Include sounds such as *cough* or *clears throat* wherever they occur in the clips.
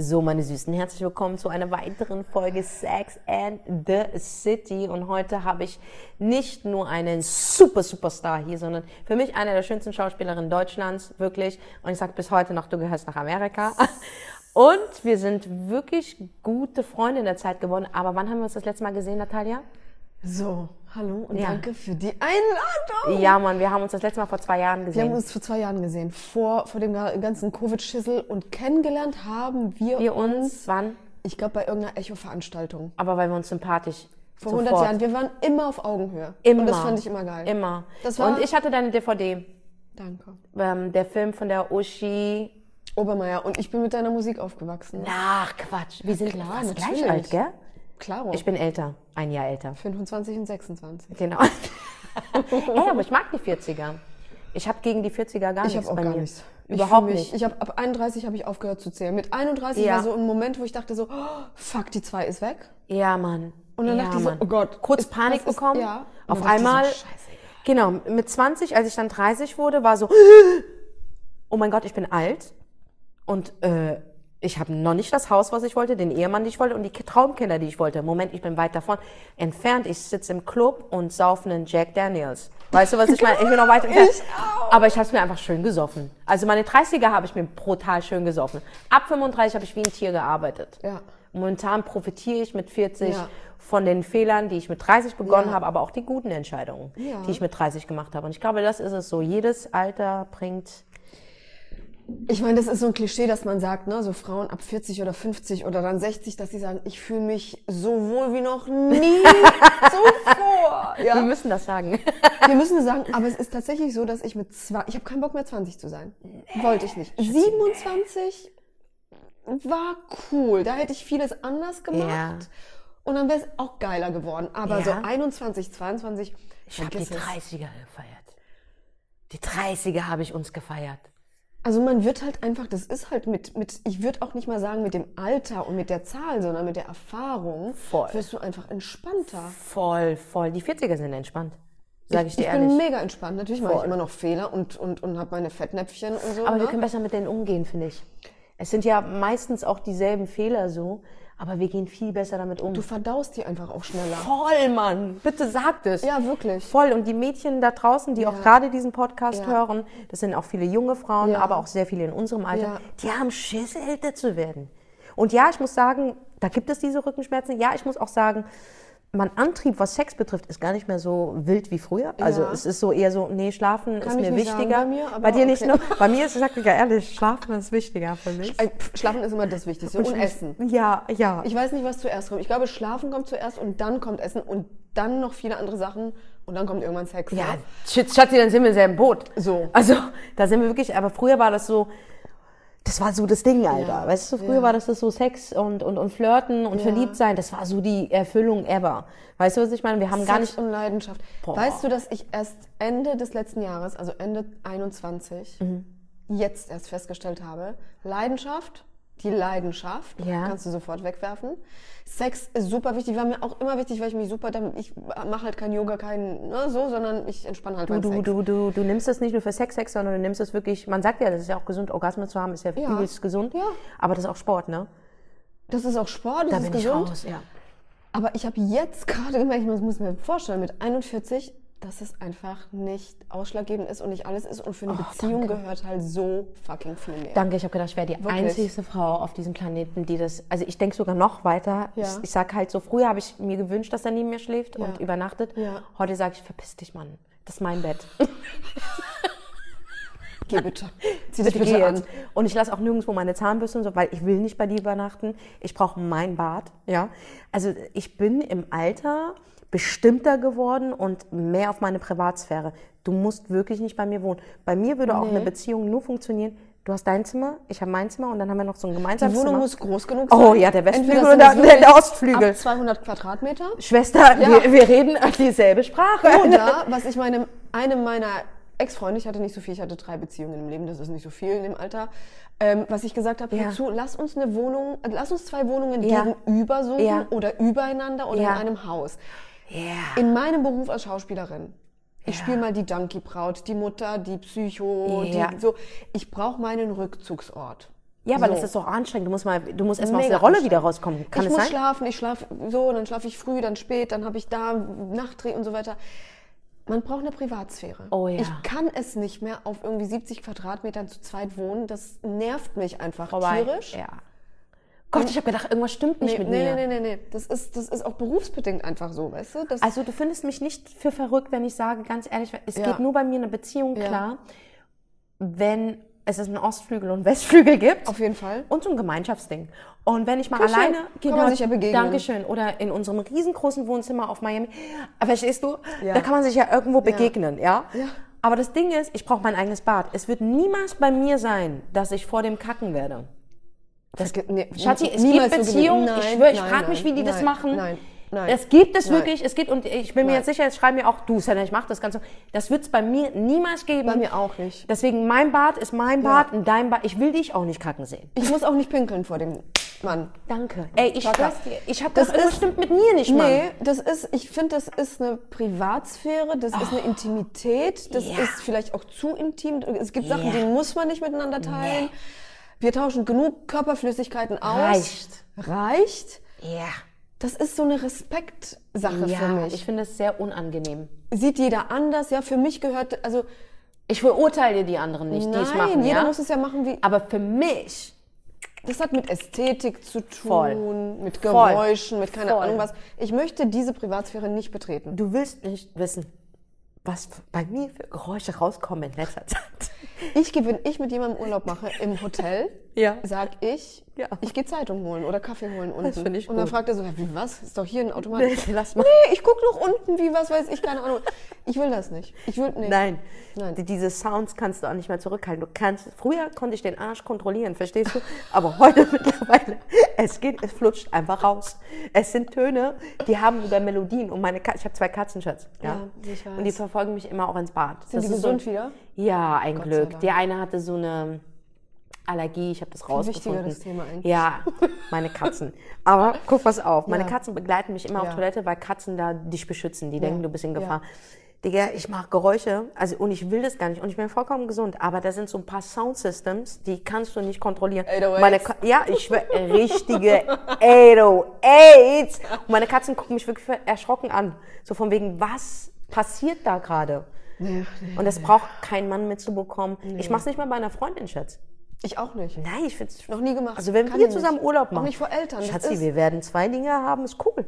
So, meine Süßen, herzlich willkommen zu einer weiteren Folge Sex and the City. Und heute habe ich nicht nur einen super Superstar hier, sondern für mich eine der schönsten Schauspielerinnen Deutschlands, wirklich. Und ich sage bis heute noch, du gehörst nach Amerika. *laughs* Und wir sind wirklich gute Freunde in der Zeit geworden. Aber wann haben wir uns das letzte Mal gesehen, Natalia? So, hallo und Ja. danke für die Einladung. Ja, Mann, wir haben uns das letzte Mal vor zwei Jahren Wir gesehen. haben uns vor zwei Jahren gesehen, vor, vor dem ga- ganzen Covid-Schissel und kennengelernt haben wir, wir uns, wann? ich glaube, bei irgendeiner Echo-Veranstaltung. Aber weil wir uns sympathisch Vor 100 sofort- Jahren. Wir waren immer auf Augenhöhe. Immer. Und das fand ich immer geil. Immer. Und ich hatte deine DVD. Danke. Ähm, der Film von der Uschi. Obermeier. Und ich bin mit deiner Musik aufgewachsen. Ach, Quatsch. Wir sind klar, fast gleich alt, gell? Klaro. Ich bin älter. Ein Jahr älter. 25 und 26. Genau. *laughs* Ey, aber ich mag die 40er. Ich habe gegen die 40er gar Ich nichts habe auch bei gar mir. nichts. Ich Überhaupt mich- nicht. Ich habe ab 31 habe ich aufgehört zu zählen. Mit 31 Ja. war so ein Moment, wo ich dachte so, oh, fuck, die 2 ist weg. Ja, Mann. Und dann ja, dachte ich so, Mann. oh Gott, Kurz ist- Panik was ist- bekommen. ja. Auf so, einmal. scheiße. genau, mit 20, als ich dann 30 wurde, war so, oh mein Gott, ich bin alt. Und äh, ich habe noch nicht das Haus, was ich wollte, den Ehemann, den ich wollte und die Ki- Traumkinder, die ich wollte. Moment, ich bin weit davon entfernt. Ich sitze im Club und saufe einen Jack Daniels. Weißt du, was ich meine? Ich bin noch weit *laughs* entfernt. Ich auch. Aber ich habe es mir einfach schön gesoffen. Also meine 30er habe ich mir brutal schön gesoffen. Ab 35 habe ich wie ein Tier gearbeitet. Ja. Momentan profitiere ich mit 40 Ja. von den Fehlern, die ich mit 30 begonnen Ja. habe, aber auch die guten Entscheidungen, Ja. die ich mit 30 gemacht habe. Und ich glaube, das ist es so. Jedes Alter bringt. Ich meine, das ist so ein Klischee, dass man sagt, ne, so Frauen ab 40 oder 50 oder dann 60, dass sie sagen, ich fühle mich so wohl wie noch nie *laughs* zuvor. Wir Ja, müssen das sagen. wir müssen es sagen, aber es ist tatsächlich so, dass ich mit zwei, ich habe keinen Bock mehr 20 zu sein. Wollte ich nicht. 27 war cool. Da hätte ich vieles anders gemacht. Ja. Und dann wäre es auch geiler geworden. Aber Ja. so 21, 22, Ich habe die vergiss es. 30er gefeiert. Die 30er habe ich uns gefeiert. Also man wird halt einfach, das ist halt mit, mit ich würde auch nicht mal sagen mit dem Alter und mit der Zahl, sondern mit der Erfahrung, Voll. wirst du einfach entspannter. Voll, voll. Die 40er sind entspannt. Sage ich, dir ich ehrlich. bin mega entspannt. Natürlich mache ich Voll. immer noch Fehler und, und, und habe meine Fettnäpfchen und so. aber ne? wir können besser mit denen umgehen, finde ich. Es sind ja meistens auch dieselben Fehler so, aber wir gehen viel besser damit um. du verdaust die einfach auch schneller. Voll, Mann. Bitte sag das. Ja, wirklich. Voll. Und die Mädchen da draußen, die auch gerade diesen Podcast Ja. hören, das sind auch viele junge Frauen, Ja. aber auch sehr viele in unserem Alter, Ja. die haben Schiss, älter zu werden. Und ja, ich muss sagen, da gibt es diese Rückenschmerzen. Ja, ich muss auch sagen, mein Antrieb, was Sex betrifft, ist gar nicht mehr so wild wie früher. Also Ja. es ist so eher so, nee, schlafen ist ich mir nicht wichtiger. bei mir, bei dir nicht okay. nur. Bei mir ist, ich sag dir ehrlich, schlafen ist wichtiger für mich. Äh, Schlafen ist immer das Wichtigste. Und, Essen. Ja, ja. Ich weiß nicht, was zuerst kommt. Ich glaube, Schlafen kommt zuerst und dann kommt Essen und dann noch viele andere Sachen und dann kommt irgendwann Sex. Ja, ne? Schatzi, dann sind wir im selben Boot. So. Also, da sind wir wirklich, aber früher war das so, das war so das Ding, Alter. Ja, Weißt du, früher ja. war das, das so Sex und, und, und Flirten und Ja. verliebt sein, das war so die Erfüllung ever. Weißt du, was ich meine? Wir haben gar Sex nicht, und Leidenschaft. Boah. Weißt du, dass ich erst Ende des letzten Jahres, also Ende 21, Mhm. jetzt erst festgestellt habe, Leidenschaft, die Leidenschaft, Ja. kannst du sofort wegwerfen. Sex ist super wichtig, war mir auch immer wichtig, weil ich mich super, damit- ich mache halt kein Yoga, kein ne, so, sondern ich entspanne halt du, beim du, Sex. du, du, du nimmst das nicht nur für Sex, Sex, sondern du nimmst es wirklich, man sagt ja, das ist ja auch gesund, Orgasmen zu haben, ist ja, Ja. übelst gesund. Ja. Aber das ist auch Sport, ne? Das ist auch Sport, das Da ist bin ich gesund. raus, ja. Aber ich habe jetzt gerade gemerkt, ich muss mir vorstellen, mit 41, dass es einfach nicht ausschlaggebend ist und nicht alles ist. Und für eine Beziehung Oh, danke. gehört halt so fucking viel mehr. Danke, ich habe gedacht, ich wäre die Wirklich? einzigste Frau auf diesem Planeten, die das. Also ich denke sogar noch weiter. Ja. Ich, ich sag halt so, früher habe ich mir gewünscht, dass er neben mir schläft Ja. und übernachtet. Ja. Heute sage ich, verpiss dich, Mann. Das ist mein Bett. *laughs* Geh bitte. Zieh dich Bitte bitte an. Und ich lasse auch nirgendwo meine Zahnbürste und so, weil ich will nicht bei dir übernachten. Ich brauche mein Bad. Ja. Also ich bin im Alter bestimmter geworden und mehr auf meine Privatsphäre. Du musst wirklich nicht bei mir wohnen. Bei mir würde auch eine Beziehung nur funktionieren. Du hast dein Zimmer, ich habe mein Zimmer und dann haben wir noch so ein Die gemeinsames Wohnung Zimmer. muss groß genug sein. Oh ja, der Westflügel sind der, der Ostflügel. Ab 200 Quadratmeter. Schwester, Ja. wir, wir reden *laughs* dieselbe Sprache. Oder, was ich meine, einem meiner Ex-Freunde, ich hatte nicht so viel, ich hatte drei Beziehungen im Leben, das ist nicht so viel in dem Alter, ähm, was ich gesagt habe, Ja. zu, lass uns eine Wohnung, lass uns zwei Wohnungen Ja. gegenüber suchen Ja. oder übereinander oder Ja. in einem Haus. Ja. In meinem Beruf als Schauspielerin. Ich Ja. spiele mal die Junkie-Braut, die Mutter, die Psycho, Ja. die so. Ich brauche meinen Rückzugsort. Ja, aber So. das ist doch anstrengend. Du musst mal, du musst erst mal aus der Rolle wieder rauskommen. Kann ich es muss sein? schlafen, ich schlafe so, dann schlafe ich früh, dann spät, dann habe ich da Nachtdreh und so weiter. Man braucht eine Privatsphäre. Oh ja. Ich kann es nicht mehr auf irgendwie 70 Quadratmetern zu zweit wohnen. Das nervt mich einfach Vorbei. tierisch. Ja. Gott, ich habe gedacht, irgendwas stimmt nicht Nee, mit nee, mir. nee, nee, nee. Das ist, das ist auch berufsbedingt einfach so, weißt du? Das, Also du findest mich nicht für verrückt, wenn ich sage, ganz ehrlich, es Ja. geht nur bei mir eine Beziehung Ja. klar, wenn es einen Ostflügel und *laughs* Westflügel gibt. auf jeden Fall. Und so ein Gemeinschaftsding. Und wenn ich mal Kuscheln. alleine... Kann man sich ja begegnen. Dankeschön. Oder in unserem riesengroßen Wohnzimmer auf Miami. Verstehst du? Ja. Da kann man sich ja irgendwo begegnen, ja? Ja. Aber das Ding ist, ich brauche mein eigenes Bad. Es wird niemals bei mir sein, dass ich vor dem kacken werde. Das, nee, Schatzi, es gibt so Beziehungen, gewesen. ich schwöre, ich frage mich, wie die nein, das machen. Nein, nein. Es gibt es Nein. wirklich, es gibt, und ich bin mir Nein. jetzt sicher, jetzt schreiben mir auch, du, Senna, ich mach das Ganze. Das wird es bei mir niemals geben. Bei mir auch nicht. Deswegen, mein Bad ist mein Bad und dein Bad. Ich will dich auch nicht kacken sehen. Ich muss auch nicht pinkeln vor dem Mann. Danke. Ey, ich schwör's dir, ich hab Das das, ist- stimmt mit mir nicht, Mann. Nee, das ist, ich finde, das ist eine Privatsphäre, das ist eine Intimität, das Ja. ist vielleicht auch zu intim. Es gibt Sachen, Ja. die muss man nicht miteinander teilen. Wir tauschen genug Körperflüssigkeiten aus. Reicht. Reicht? Ja. Das ist so eine Respektsache für Ja, mich. ich finde es sehr unangenehm. Sieht jeder anders? Ja, für mich gehört, also Ich verurteile die anderen nicht, die es nein, machen, jeder ja. muss es ja machen wie. Aber für mich, Das hat mit Ästhetik zu tun, Voll. mit Voll. Geräuschen, mit keine Voll. Ahnung was. Ich möchte diese Privatsphäre nicht betreten. du willst nicht wissen, was bei mir für Geräusche rauskommen in letzter Zeit. Ich wenn ich mit jemandem Urlaub mache im Hotel, Ja. sag ich, Ja. ich gehe Zeitung holen oder Kaffee holen unten. finde ich Und dann fragt er so, wie was? Ist doch hier ein Automat. Nee, *laughs* lass mal. Nee, ich gucke noch unten, wie was weiß ich, keine Ahnung. Ich will das nicht. Ich will, nee. Nein. Nein. Die- Diese Sounds kannst du auch nicht mehr zurückhalten. Du kannst, früher konnte ich den Arsch kontrollieren, verstehst du? *laughs* Aber heute *laughs* mittlerweile, es geht, es flutscht einfach raus. Es sind Töne, die haben sogar Melodien. Und meine Katze, ich habe zwei Katzen, Schatz. Ja, Ja, ich weiß. Und die verfolgen mich immer auch ins Bad. Sind die ist gesund so, wieder? Ja, ein sei Glück. Die eine hatte so eine Allergie, ich habe das rausgefunden. wichtigeres Thema eigentlich. Ja, *laughs* meine Katzen. Aber guck was auf, meine Ja. Katzen begleiten mich immer auf Ja. Toilette, weil Katzen da dich beschützen. Die denken, du bist in Ja. Gefahr. Digga, ich mache Geräusche, also und ich will das gar nicht und ich bin vollkommen gesund, aber da sind so ein paar Soundsystems, die kannst du nicht kontrollieren. 808s. Meine Ka ja, ich schwör, *laughs* richtige 808s. Und meine Katzen gucken mich wirklich erschrocken an, so von wegen, was passiert da gerade? Nee, nee. Und das braucht kein Mann mitzubekommen. Ich mach's nicht mal bei einer Freundin, Schatz. Ich auch nicht. Nein, ich find's Noch nie gemacht. Also wenn Kann wir ich zusammen nicht. Urlaub Auch machen. nicht vor Eltern. Schatzi, wir werden zwei Dinge haben, ist cool.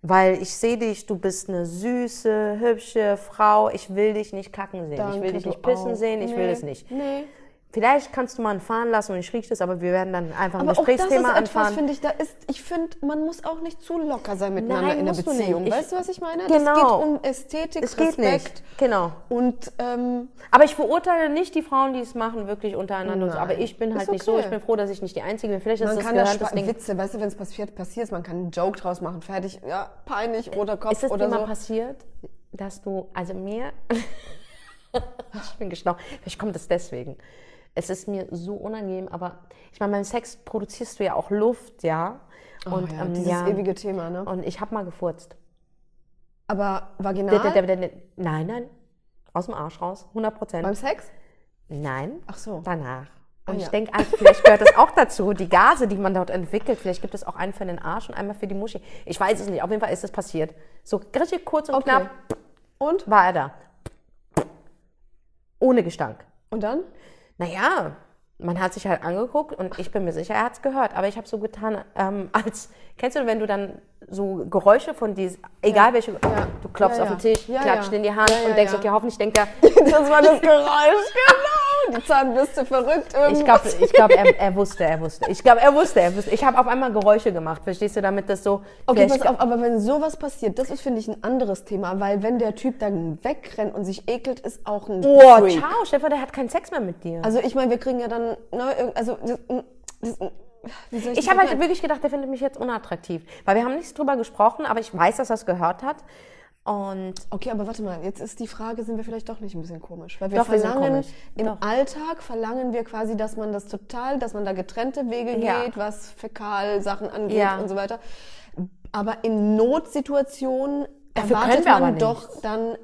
Weil ich sehe dich, du bist eine süße, hübsche Frau. Ich will dich nicht kacken sehen. ich Danke, will dich nicht pissen auch. sehen. Ich will Nee, das nicht. Nee. Vielleicht kannst du mal einen fahren lassen und ich riech das, aber wir werden dann einfach ein Aber auch das ist Gesprächsthema etwas, finde ich, da ist, ich finde, man muss auch nicht zu locker sein miteinander Nein, in der du Beziehung. Ich- weißt du, was ich meine? Genau. Es geht um Ästhetik, Es geht Respekt. nicht. Genau. Und ähm, Aber ich verurteile nicht die Frauen, die es machen, wirklich untereinander. so. Aber Nein. ich bin halt Ist nicht so. okay. Ich bin froh, dass ich nicht die Einzige bin. Vielleicht ist man das kann das Spa- Ding. Witze, weißt du, wenn es passiert, passiert, man kann einen Joke draus machen, fertig, ja, peinlich, roter Kopf Ist es dir oder mal so. passiert, dass du, also mir, *laughs* ich bin geschnaubt, vielleicht kommt es deswegen. Es ist mir so unangenehm, aber ich meine, beim Sex produzierst du ja auch Luft, ja. Und, oh, ja, ähm, dieses ja, ewige Thema, ne? und ich habe mal gefurzt. Aber vaginal Nein, nein, aus dem Arsch raus, 100 Prozent. beim Sex? Nein, Ach so. danach. Und Ah, ich ja. denke, also, vielleicht gehört das auch dazu, die Gase, die man dort entwickelt. Vielleicht gibt es auch einen für den Arsch und einmal für die Muschi. Ich weiß es nicht, auf jeden Fall ist es passiert. So richtig kurz und Okay. knapp Und? war er da. Ohne Gestank. Und dann? Naja, man hat sich halt angeguckt und ich bin mir sicher, er hat es gehört. Aber ich habe so getan, ähm, *laughs* als, kennst du, wenn du dann so Geräusche von diesen, egal welche, du klopfst Ja, auf ja. den Tisch, Ja, klatscht ja. in die Hand Ja, ja, und denkst, ja. okay, hoffentlich denkt er, *laughs* Das war das Geräusch, *laughs* genau. *laughs* Die Zahnbürste verrückt irgendwas. ich glaube, ich glaub, er, er wusste, er wusste. Ich glaube, er wusste, er wusste. Ich habe auf einmal Geräusche gemacht, verstehst du, damit das so... Okay, pass auf, aber wenn sowas passiert, das ist, finde ich, ein anderes Thema, weil wenn der Typ dann wegrennt und sich ekelt, ist auch ein Oh, Freak. ciao, Stefan, der hat keinen Sex mehr mit dir. Also ich meine, wir kriegen ja dann, ne, also, das, das, ich das habe halt wirklich gedacht, der findet mich jetzt unattraktiv. Weil wir haben nichts drüber gesprochen, aber ich weiß, dass er es gehört hat. Und Okay, aber warte mal, jetzt ist die Frage, sind wir vielleicht doch nicht ein bisschen komisch? Weil wir Doch, wir verlangen, komisch. im Doch. Alltag verlangen wir quasi, dass man das total, dass man da getrennte Wege Ja. geht, was Fäkalsachen angeht Ja. und so weiter. Aber in Notsituationen Dafür erwartet wir man aber doch dann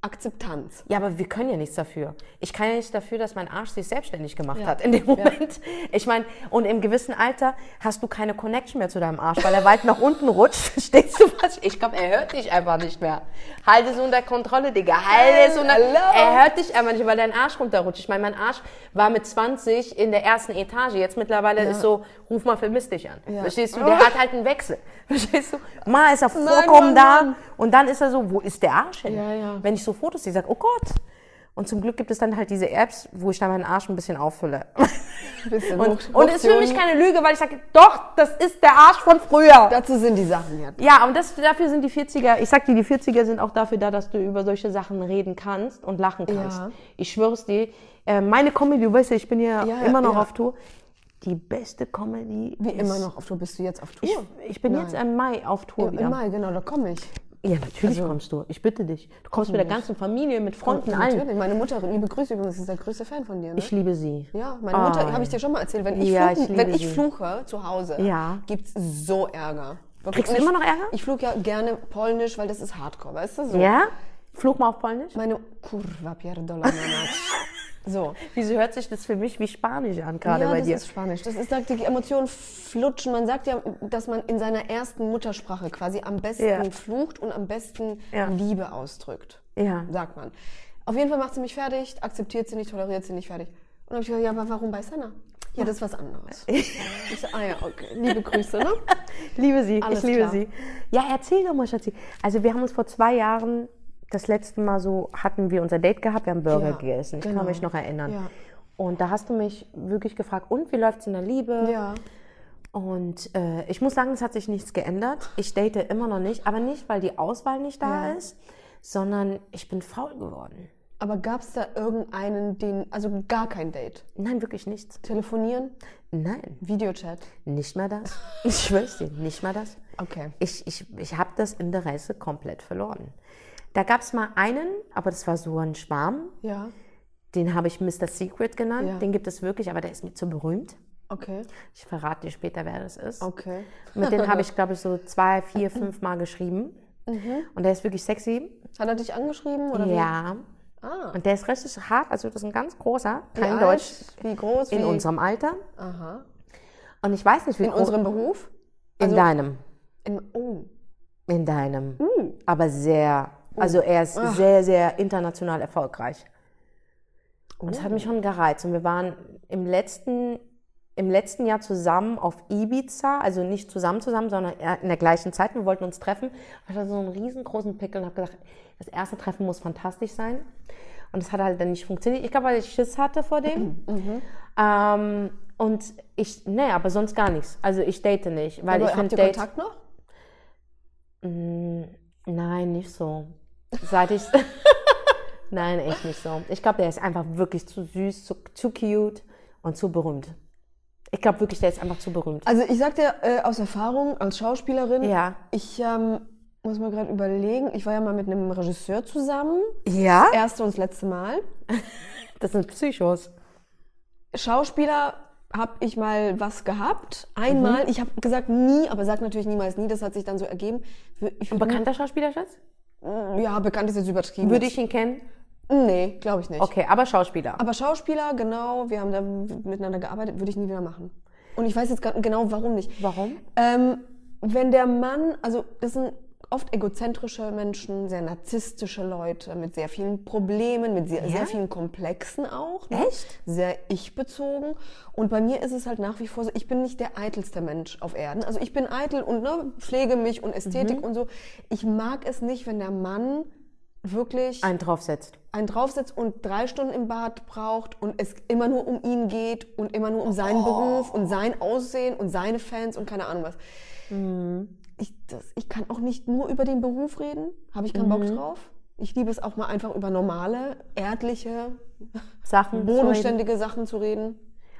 Akzeptanz. Ja, aber wir können ja nichts dafür. Ich kann ja nichts dafür, dass mein Arsch sich selbstständig gemacht Ja. hat in dem Moment. Ich meine, und im gewissen Alter hast du keine Connection mehr zu deinem Arsch, weil er weit nach unten rutscht. *laughs* Verstehst du was? Ich glaube, er hört dich einfach nicht mehr. Halt es unter Kontrolle, Digga. Halt es unter Hello. Er hört dich einfach nicht, weil dein Arsch runterrutscht. Ich meine, mein Arsch war mit 20 in der ersten Etage. Jetzt mittlerweile ist so, ruf mal, vermisst dich an. Ja. Verstehst du? Der hat halt einen Wechsel. *laughs* Verstehst du? Mal ist er vollkommen da und dann ist er so, wo ist der Arsch hin? Ja, ja. Wenn ich so Fotos sehe, sag, oh Gott. Und zum Glück gibt es dann halt diese Apps, wo ich dann meinen Arsch ein bisschen auffülle. *laughs* Bisschen Und, und ist für mich keine Lüge, weil ich sage, doch, das ist der Arsch von früher. Dazu sind die Sachen jetzt. Ja, und das, dafür sind die 40er, ich sag dir, die 40er sind auch dafür da, dass du über solche Sachen reden kannst und lachen kannst. Ja. Ich schwör's dir, äh, meine Comedy, du weißt ja, ich bin ja, Ja, immer noch ja. auf Tour. Die beste Comedy Wie ist, immer noch auf Tour. Bist du jetzt auf Tour? Ich, ich bin Nein. jetzt im Mai auf Tour Ja, wieder. Im Mai, genau, da komme ich. Ja, natürlich kommst du. Ich bitte dich. Du kommst mit der ganzen Familie, mit Freunden, allen. Natürlich. Meine Mutter, liebe Grüße übrigens, ist der größte Fan von dir. Ne? Ich liebe sie. ja, meine Mutter, Ah. habe ich dir schon mal erzählt, wenn ich, Ja, fluchen, ich wenn ich fluche zu Hause, Ja. gibt's so Ärger. Wirklich. Kriegst du immer noch Ärger? Ich flug ja gerne Polnisch, weil das ist Hardcore, weißt du? So. Ja? Flug mal auf Polnisch? Meine Kurwa pierdolona. *laughs* So. Wieso hört sich das für mich wie Spanisch an, gerade ja, bei das dir? ist Spanisch. Das ist, die Emotionen flutschen. Man sagt ja, dass man in seiner ersten Muttersprache quasi am besten Ja. flucht und am besten Ja. Liebe ausdrückt. Ja. Sagt man. Auf jeden Fall macht sie mich fertig, akzeptiert sie nicht, toleriert sie nicht fertig. Und dann habe ich gesagt, ja, aber warum bei Senna? Ja, das ist was anderes. ich so, ah ja, okay. Liebe Grüße, ne? *laughs* liebe sie, Alles ich liebe klar. sie. Ja, erzähl doch mal, Schatzi. Also wir haben uns vor zwei Jahren, das letzte Mal so, hatten wir unser Date gehabt, wir haben Burger Ja, gegessen. Ich genau. kann mich noch erinnern. Ja. Und da hast du mich wirklich gefragt, und wie läuft's in der Liebe? Ja. Und äh, ich muss sagen, es hat sich nichts geändert. Ich date immer noch nicht, aber nicht, weil die Auswahl nicht da Ja. ist, sondern ich bin faul geworden. Aber gab es da irgendeinen, den, also gar kein Date? Nein, wirklich nichts. Telefonieren? Nein, Videochat? nicht mal das. Ich schwör's dir, nicht mal das. Okay. Ich, ich, ich habe das Interesse komplett verloren. Da gab es mal einen, aber das war so ein Schwarm. Ja. Den habe ich Mr. Secret genannt. Ja. Den gibt es wirklich, aber der ist mir zu berühmt. Okay. Ich verrate dir später, wer das ist. Okay. Mit dem habe ich, *laughs* glaube ich, so zwei, vier, fünf Mal geschrieben. Und der ist wirklich sexy. Hat er dich angeschrieben? Oder Ja. Wie? Ah. Und der ist richtig hart. Also, das ist ein ganz großer. Wie Kein alt? Deutsch. Wie groß? In wie? unserem Alter. Aha. Und ich weiß nicht, wie In groß. unserem Beruf? In also- deinem. In, oh. In deinem. Uh. Aber sehr. Also, er ist Ach. sehr, sehr international erfolgreich. Und das hat Oh. mich schon gereizt. Und wir waren im letzten, im letzten Jahr zusammen auf Ibiza, also nicht zusammen zusammen, sondern in der gleichen Zeit. Wir wollten uns treffen. Ich hatte so einen riesengroßen Pickel und habe gedacht, das erste Treffen muss fantastisch sein. Und es hat halt dann nicht funktioniert. Ich glaube, weil ich Schiss hatte vor dem. Mhm. Ähm, und ich, nee, aber sonst gar nichts. Also ich date nicht, weil Aber ich habt finde. Kontakt noch? Mm, Nein, nicht so. Seit ich. *laughs* Nein, echt nicht so. Ich glaube, der ist einfach wirklich zu süß, zu, zu cute und zu berühmt. Ich glaube wirklich, der ist einfach zu berühmt. Also ich sag dir äh, aus Erfahrung als Schauspielerin, Ja. ich ähm, muss mal gerade überlegen, ich war ja mal mit einem Regisseur zusammen, Ja? erste und das letzte Mal. *laughs* Das sind Psychos. Schauspieler habe ich mal was gehabt, einmal. Mhm. Ich habe gesagt nie, aber sag natürlich niemals nie, das hat sich dann so ergeben. Ich, Ein bekannter Schauspieler, Schatz? Ja, bekannt ist jetzt übertrieben. Würde ich ihn kennen? Nee, glaube ich nicht. Okay, aber Schauspieler. Aber Schauspieler, genau, wir haben da miteinander gearbeitet, würde ich nie wieder machen. Und ich weiß jetzt genau, warum nicht. Warum? Ähm, wenn der Mann, also das sind oft egozentrische Menschen, sehr narzisstische Leute mit sehr vielen Problemen, mit sehr, sehr vielen Komplexen auch. Ne? Echt? Sehr ich-bezogen. Und bei mir ist es halt nach wie vor so, ich bin nicht der eitelste Mensch auf Erden. Also ich bin eitel und ne, pflege mich und Ästhetik und so. Ich mag es nicht, wenn der Mann wirklich Einen draufsetzt. einen draufsetzt und drei Stunden im Bad braucht und es immer nur um ihn geht und immer nur um seinen Beruf und sein Aussehen und seine Fans und keine Ahnung was. Ich, das, ich kann auch nicht nur über den Beruf reden, habe ich keinen Bock drauf. Ich liebe es auch mal einfach über normale, erdliche, Sachen. zu bodenständige Sachen zu reden.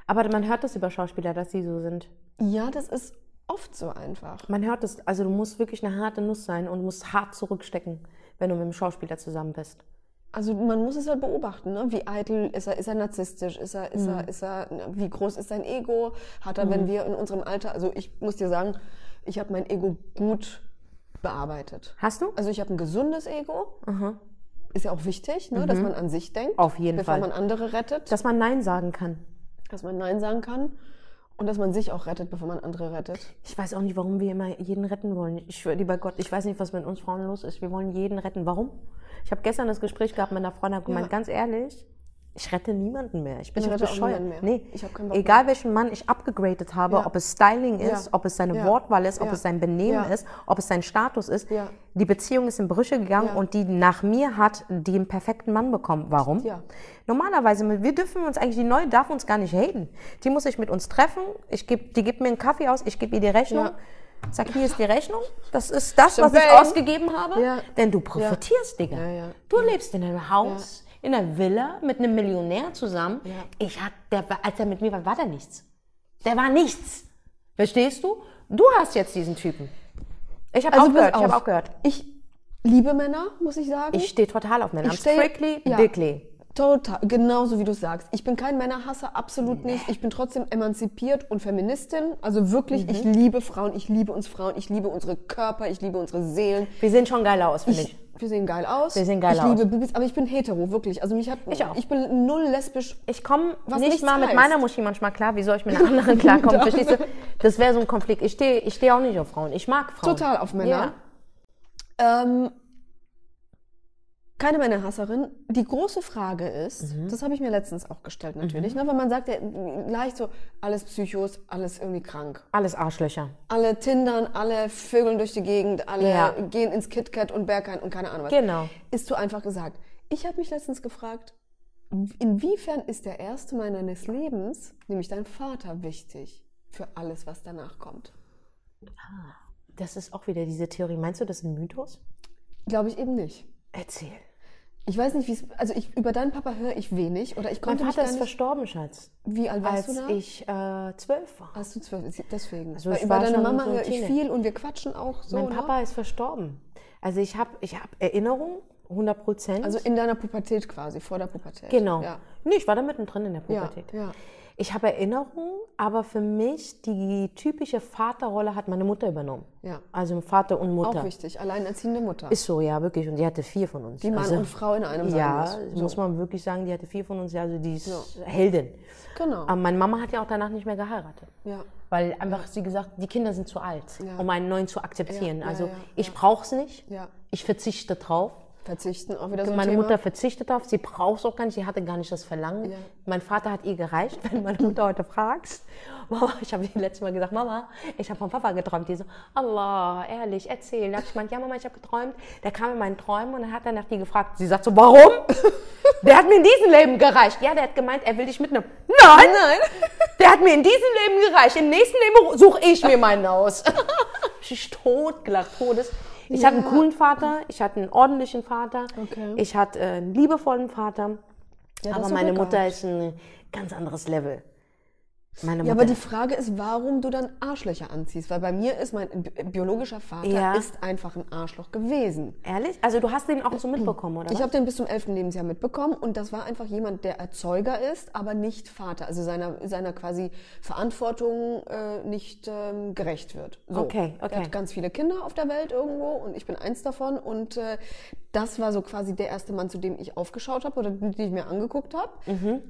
Aber man hört das über Schauspieler, dass sie so sind. Ja, das ist oft so einfach. Man hört das. Also du musst wirklich eine harte Nuss sein und musst hart zurückstecken, wenn du mit einem Schauspieler zusammen bist. Also man muss es halt beobachten, ne? wie eitel ist er, ist er narzisstisch, ist er, ist er, ist er, wie groß ist sein Ego, hat er, wenn wir in unserem Alter, also ich muss dir sagen, ich habe mein Ego gut bearbeitet. Hast du? Also ich habe ein gesundes Ego, ist ja auch wichtig, ne, dass man an sich denkt. Mhm. Auf jeden bevor Fall. man andere rettet. Dass man Nein sagen kann. dass man Nein sagen kann. Und dass man sich auch rettet, bevor man andere rettet. Ich weiß auch nicht, warum wir immer jeden retten wollen. Ich schwöre, lieber Gott, ich weiß nicht, was mit uns Frauen los ist. Wir wollen jeden retten. Warum? Ich habe gestern das Gespräch gehabt mit einer Freundin und gemeint, Ja. ganz ehrlich, ich rette niemanden mehr. Ich bin Ich nicht rette bescheuert. mehr. Nee, Ich hab keinen Bock egal welchen Mann ich abgegradet habe, Ja. ob es Styling ist, Ja. ob es seine Ja. Wortwahl ist, ob es sein Benehmen ist, ob es sein Status ist. Die Beziehung ist in Brüche gegangen und die nach mir hat den perfekten Mann bekommen. Warum? Normalerweise, wir dürfen uns eigentlich, die Neue darf uns gar nicht haten. Die muss sich mit uns treffen, ich geb, die gibt mir einen Kaffee aus, ich gebe ihr die Rechnung. Sag, hier ist die Rechnung. Das ist das, was ich ausgegeben habe. Ja. Denn du profitierst, Digga. Ja, ja. Du lebst in einem Haus, in einer Villa mit einem Millionär zusammen. Ja. Ich hat, der, als er mit mir war, war der nichts. Der war nichts. Verstehst du? Du hast jetzt diesen Typen. Ich habe Also auch gehört. Ich habe auch gehört. Ich liebe Männer, muss ich sagen. Ich stehe total auf Männer. Ich I'm steh- strictly ja. dickly. Total, genauso wie du sagst. Ich bin kein Männerhasser, absolut nicht. Ich bin trotzdem emanzipiert und Feministin. Also wirklich, Mhm. ich liebe Frauen, ich liebe uns Frauen, ich liebe unsere Körper, ich liebe unsere Seelen. Wir sehen schon geil aus, finde ich. Ich, wir sehen geil aus. Wir sehen geil ich aus. liebe Bubis, aber ich bin hetero, wirklich. Also mich hat, Ich auch. ich bin null lesbisch. Ich komme nicht mal mit heißt. meiner Muschi manchmal klar. Wie soll ich mit einer anderen *laughs* klarkommen? Verstehst du? Das wäre so ein Konflikt. Ich stehe ich steh auch nicht auf Frauen. Ich mag Frauen. Total auf Männer. Ähm, keine Männerhasserin. Die große Frage ist, Mhm. das habe ich mir letztens auch gestellt natürlich, ne, weil man sagt ja leicht so, alles Psychos, alles irgendwie krank. Alles Arschlöcher. Alle tindern, alle vögeln durch die Gegend, alle Ja. gehen ins KitKat und Berghain und keine Ahnung was. Genau. Ist so einfach gesagt. Ich habe mich letztens gefragt, inwiefern ist der erste Mann deines Lebens, nämlich dein Vater, wichtig für alles, was danach kommt? Das ist auch wieder diese Theorie. Meinst du, das ist ein Mythos? Glaube ich eben nicht. Erzähl. Ich weiß nicht, wie es. Also ich, über deinen Papa höre ich wenig oder ich Mein konnte mich Vater ist verstorben, Schatz. Wie alt warst Als du da? ich äh, zwölf war. Hast du zwölf? Deswegen. Also Weil ich über war deine schon Mama so höre ich viel und wir quatschen auch so. mein ne? Papa ist verstorben. Also ich habe ich hab Erinnerungen, 100 Prozent. Also in deiner Pubertät quasi, vor der Pubertät. genau. Ja. Nee, ich war da mittendrin in der Ja, Pubertät. ja. Ich habe Erinnerungen, aber für mich die typische Vaterrolle hat meine Mutter übernommen. Ja. Also Vater und Mutter. Auch wichtig. Alleinerziehende Mutter. Ist so, ja, wirklich. Und die hatte vier von uns. die Mann also, und Frau in einem Ja, muss. muss man wirklich sagen, die hatte vier von uns. Ja, also die ist Heldin. Genau. Aber meine Mama hat ja auch danach nicht mehr geheiratet. ja. Weil einfach sie gesagt, die Kinder sind zu alt, Ja. um einen neuen zu akzeptieren. Ja, ja, also ja, ich brauche es nicht. Ja. Ich verzichte drauf. Verzichten auch wieder so ein Meine Thema. Mutter verzichtet darauf. Sie braucht es auch gar nicht. Sie hatte gar nicht das Verlangen. Ja. Mein Vater hat ihr gereicht. *laughs* Wenn meine Mutter heute fragst, Mama, ich habe ihr letztes Mal gesagt, Mama, ich habe vom Papa geträumt. Die so, Allah, ehrlich, erzähl. Da hab ich gemeint, ja Mama, ich habe geträumt. Der kam in meinen Träumen und dann hat er nach die gefragt. Sie sagt so, warum? *laughs* Der hat mir in diesem Leben gereicht. Ja, der hat gemeint, er will dich mitnehmen. Nein, nein. Der hat mir in diesem Leben gereicht. Im nächsten Leben suche ich mir meinen aus. *laughs* ich bin totgelacht, todes. Ich hatte einen coolen Vater, ich hatte einen ordentlichen Vater, Okay. ich hatte einen liebevollen Vater, Ja, aber meine Mutter gehabt. ist ein ganz anderes Level. Meine Ja, aber die Frage ist, warum du dann Arschlöcher anziehst. Weil bei mir ist mein bi- biologischer Vater Ja. ist einfach ein Arschloch gewesen. ehrlich? Also du hast den auch so mitbekommen, oder Ich habe den bis zum 11. Lebensjahr mitbekommen und das war einfach jemand, der Erzeuger ist, aber nicht Vater, also seiner, seiner quasi Verantwortung äh, nicht ähm, gerecht wird. So. Okay, okay. Der hat ganz viele Kinder auf der Welt irgendwo und ich bin eins davon und äh, das war so quasi der erste Mann, zu dem ich aufgeschaut habe oder den ich mir angeguckt habe.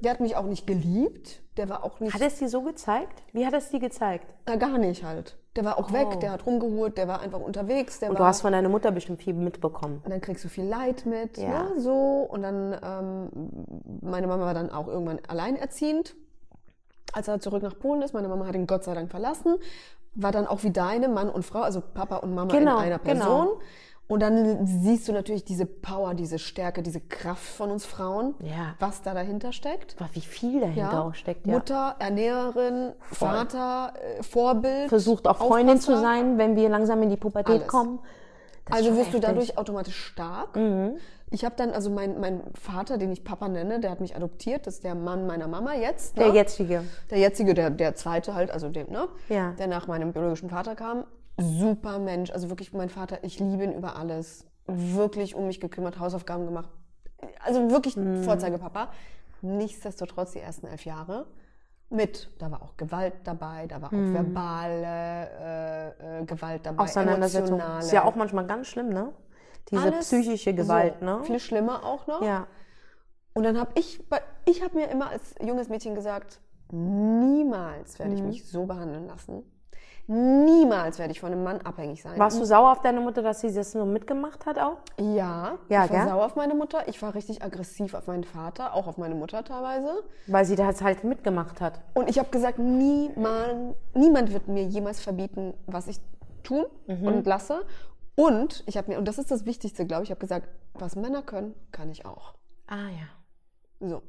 Der hat mich auch nicht geliebt, der war auch nicht Mhm. Hat er es dir so gezeigt? Wie hat er es dir gezeigt? na, gar nicht halt. Der war auch weg, der hat rumgehurt, der war einfach unterwegs, der Oh. Und war du hast von deiner Mutter bestimmt viel mitbekommen. und dann kriegst du viel Leid mit, Ja. ne, so. Und dann, ähm, meine Mama war dann auch irgendwann alleinerziehend, als er zurück nach Polen ist. Meine Mama hat ihn Gott sei Dank verlassen, war dann auch wie deine Mann und Frau, also Papa und Mama Genau, in einer genau. Und dann siehst du natürlich diese Power, diese Stärke, diese Kraft von uns Frauen, Ja. was da dahinter steckt. Aber wie viel dahinter auch steckt, ja. Mutter, Ernährerin, Vater, äh, Vorbild. Versucht auch Freundin zu Aufpasser. sein, wenn wir langsam in die Pubertät Alles. kommen. Das Also wirst du heftig. Mhm. dadurch automatisch stark. Ich habe dann, also mein, mein Vater, den ich Papa nenne, der hat mich adoptiert, das ist der Mann meiner Mama jetzt. Ne? Der jetzige. Der jetzige, der, der zweite halt, also der, ne? Ja. der nach meinem biologischen Vater kam. Super Mensch, also wirklich mein Vater, ich liebe ihn über alles. Wirklich um mich gekümmert, Hausaufgaben gemacht. Also wirklich Mhm. Vorzeigepapa. Nichtsdestotrotz die ersten elf Jahre mit, da war auch Gewalt dabei, da war auch Mhm. verbale äh, äh, Gewalt dabei, Auseinandersetzung. emotionale. Ist ja auch manchmal ganz schlimm, ne? Diese Alles psychische Gewalt, so. ne? Viel schlimmer auch noch. Ja. Und dann habe ich, ich habe mir immer als junges Mädchen gesagt, niemals werde Mhm. ich mich so behandeln lassen. Niemals werde ich von einem Mann abhängig sein. Warst du sauer auf deine Mutter, dass sie das nur mitgemacht hat auch? Ja, Ja, ich war gell? sauer auf meine Mutter. Ich war richtig aggressiv auf meinen Vater, auch auf meine Mutter teilweise. Weil sie das halt mitgemacht hat. Und ich habe gesagt, niemand, niemand wird mir jemals verbieten, was ich tun Mhm. und lasse. Und ich habe mir, und das ist das Wichtigste, glaube ich, ich habe gesagt, was Männer können, kann ich auch. Ah ja. So. Und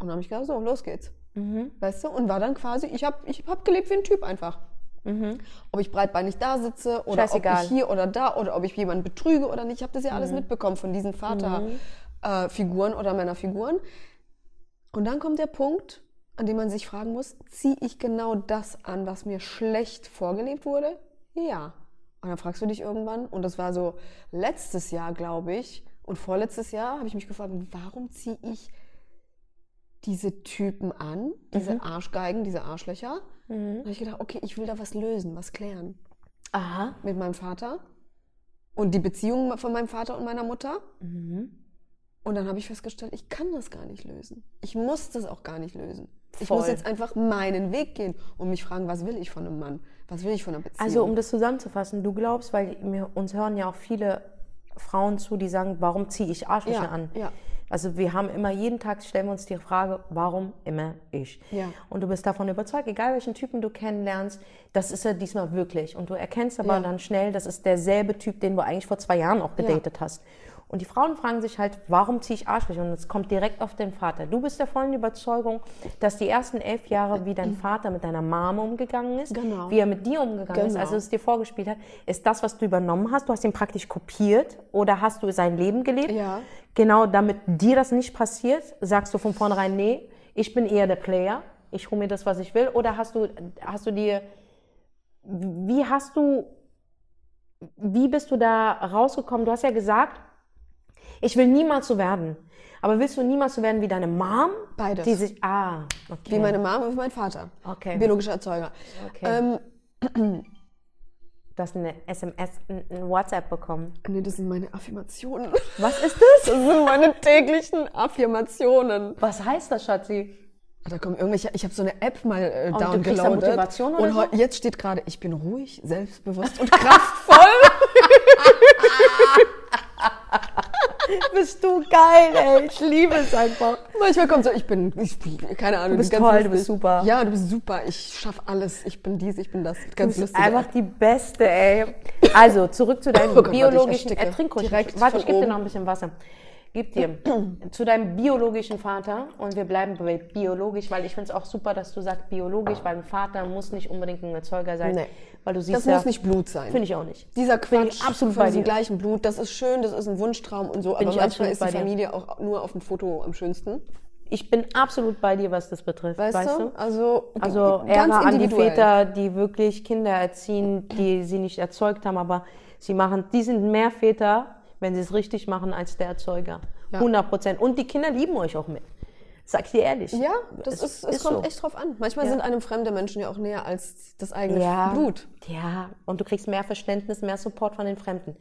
dann habe ich gesagt, so, los geht's. Mhm. Weißt du? Und war dann quasi, ich habe ich hab gelebt wie ein Typ einfach. Ob ich breitbeinig da sitze oder Mhm. Scheißegal. ob ich hier oder da oder ob ich jemanden betrüge oder nicht. Ich habe das ja alles Mhm. mitbekommen von diesen Vaterfiguren oder Männerfiguren. Und dann kommt der Punkt, an dem man sich fragen muss, ziehe ich genau das an, was mir schlecht vorgelebt wurde? Ja. Und dann fragst du dich irgendwann, und das war so letztes Jahr, glaube ich, und vorletztes Jahr habe ich mich gefragt, warum ziehe ich diese Typen an, diese Arschgeigen, diese Arschlöcher? Und habe ich gedacht, okay, ich will da was lösen, was klären Aha. mit meinem Vater und die Beziehung von meinem Vater und meiner Mutter. Und dann habe ich festgestellt, ich kann das gar nicht lösen. Ich muss das auch gar nicht lösen. Ich Voll. muss jetzt einfach meinen Weg gehen und mich fragen, was will ich von einem Mann? Was will ich von einer Beziehung? Also um das zusammenzufassen, du glaubst, weil mir, uns hören ja auch viele Frauen zu, die sagen, warum ziehe ich Arschlöcher Ja, an? ja. Also wir haben immer, jeden Tag stellen wir uns die Frage, warum immer ich? Ja. Und du bist davon überzeugt, egal welchen Typen du kennenlernst, das ist er diesmal wirklich. Und du erkennst aber Ja. dann schnell, das ist derselbe Typ, den du eigentlich vor zwei Jahren auch gedatet hast. Und die Frauen fragen sich halt, warum ziehe ich Arschlöcher? Und es kommt direkt auf den Vater. Du bist der vollen Überzeugung, dass die ersten elf Jahre, wie dein Vater mit deiner Mama umgegangen ist, Genau. wie er mit dir umgegangen ist, Genau. also es dir vorgespielt hat, ist das, was du übernommen hast. Du hast ihn praktisch kopiert oder hast du sein Leben gelebt? Ja. Genau, damit dir das nicht passiert, sagst du von vornherein, nee, ich bin eher der Player, ich hole mir das, was ich will. Oder hast du, hast du dir, wie hast du, wie bist du da rausgekommen? Du hast ja gesagt, ich will niemals so werden. Aber willst du niemals so werden wie deine Mom? Beides. Die sich, ah, okay. Wie meine Mama und wie mein Vater. Okay. Biologischer Erzeuger. Okay. Ähm, Du hast eine SMS, ein WhatsApp bekommen. nee, das sind meine Affirmationen. Was ist das? Das sind meine täglichen Affirmationen. Was heißt das, Schatzi? Da kommen irgendwelche, ich habe so eine App mal äh, Und du kriegst da downgeloadet. Motivation oder und so? jetzt steht gerade, ich bin ruhig, selbstbewusst und *laughs* kraftvoll. *laughs* Bist du geil, ey. Ich liebe es einfach. Manchmal kommt so, ich bin, ich, keine Ahnung. Du bist ganz toll, du lustig. bist super. Ja, du bist super. Ich schaff alles. Ich bin dies, ich bin das. Du Ganz bist lustig. einfach die Beste, ey. Also, zurück zu deinem *laughs* Oh Gott, warte, ich biologischen... ersticke. Ertrink ruhig. Direkt Warte, ich gebe dir noch ein bisschen Wasser. Gib dir. *clears throat* zu deinem biologischen Vater. Und wir bleiben bei biologisch, weil ich finde es auch super, dass du sagst biologisch, weil ein Vater muss nicht unbedingt ein Erzeuger sein. Nee. Weil du siehst das ja, muss nicht Blut sein. Finde ich auch nicht. Dieser Quatsch absolut von diesem gleichen Blut, das ist schön, das ist ein Wunschtraum und so, Bin aber manchmal ist die bei dir. Familie auch nur auf dem Foto am schönsten. Ich bin absolut bei dir, was das betrifft. Weißt, weißt du? Also, Also ganz an die. Väter, die wirklich Kinder erziehen, die sie nicht erzeugt haben, aber sie machen, die sind mehr Väter, wenn sie es richtig machen, als der Erzeuger. Ja. 100 Prozent. Und die Kinder lieben euch auch mit. Sag ich dir ehrlich. Ja, das Es ist, es ist kommt so. echt drauf an. Manchmal Ja. sind einem fremde Menschen ja auch näher als das eigene Ja. Blut. Ja, und du kriegst mehr Verständnis, mehr Support von den Fremden.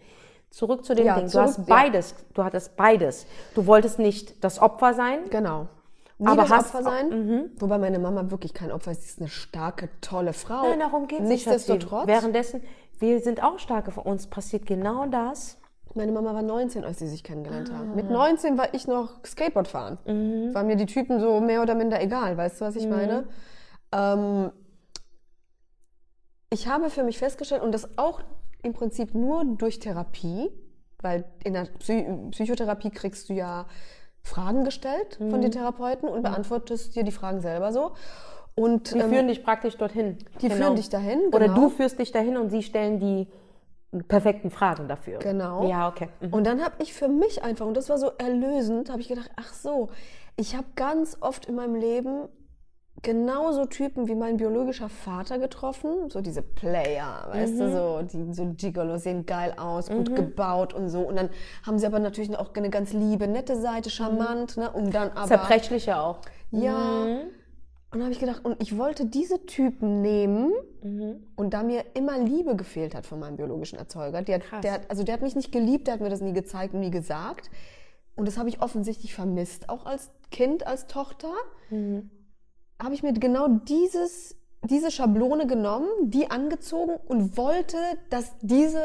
Zurück zu dem Ja, Ding. Du zurück- hast ja. beides. Du hattest beides. Du wolltest nicht das Opfer sein. Genau. Nie Aber das hast- Opfer sein. Wobei meine Mama wirklich kein Opfer ist. Sie ist eine starke, tolle Frau. Nein, darum geht es nicht. Nichtsdestotrotz. Währenddessen, wir sind auch starke. Von uns passiert genau das. Meine Mama war 19, als sie sich kennengelernt Ah. haben. Mit 19 war ich noch Skateboard fahren. Mhm. War mir die Typen so mehr oder minder egal. Weißt du, was ich meine? Ähm, ich habe für mich festgestellt, und das auch im Prinzip nur durch Therapie, weil in der Psy Psychotherapie kriegst du ja Fragen gestellt von Mhm. den Therapeuten und beantwortest dir die Fragen selber so. Und Die ähm, führen dich praktisch dorthin. die führen dich dahin, Oder genau. du führst dich dahin und sie stellen die perfekten Fragen dafür. Genau. Ja, okay. Mhm. Und dann habe ich für mich einfach, und das war so erlösend, habe ich gedacht, ach so, ich habe ganz oft in meinem Leben genauso Typen wie mein biologischer Vater getroffen, so diese Player, weißt Mhm. du, so, die so Gigolo sehen geil aus, gut gebaut und so. Und dann haben sie aber natürlich auch eine ganz liebe, nette Seite, charmant, ne, um dann aber... Zerbrechlicher auch. Ja. Und dann habe ich gedacht, und ich wollte diese Typen nehmen Mhm. und da mir immer Liebe gefehlt hat von meinem biologischen Erzeuger, der, der, hat- also der hat mich nicht geliebt, der hat mir das nie gezeigt und nie gesagt. Und das habe ich offensichtlich vermisst, auch als Kind, als Tochter. Mhm. Habe ich mir genau dieses, diese Schablone genommen, die angezogen und wollte, dass diese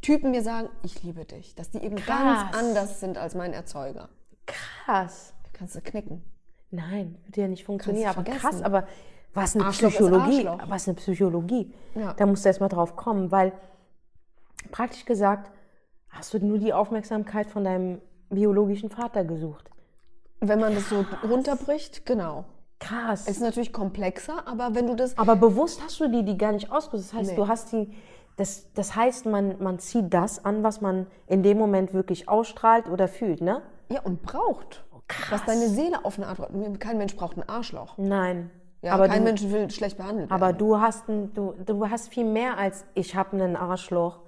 Typen mir sagen, ich liebe dich. Dass die eben Krass. ganz anders sind als mein Erzeuger. Krass. Kannst du knicken. Nein, würde ja nicht funktionieren. Aber vergessen. krass, aber was eine Arschloch Psychologie. Was eine Psychologie. Ja. Da musst du erst mal drauf kommen, weil praktisch gesagt, hast du nur die Aufmerksamkeit von deinem biologischen Vater gesucht. Wenn man das so runterbricht, genau. Krass. Es ist natürlich komplexer, aber wenn du das. Aber bewusst hast du die, die gar nicht ausgesucht. Das heißt, Nee. du hast die, das, das heißt, man, man zieht das an, was man in dem Moment wirklich ausstrahlt oder fühlt, ne? Ja, und braucht. Krass. Was deine Seele auf eine Art. Kein Mensch braucht ein Arschloch. Nein. Ja, aber kein du, Mensch will schlecht behandelt aber werden. du hast, ein, du, du hast viel mehr als ich habe einen Arschloch.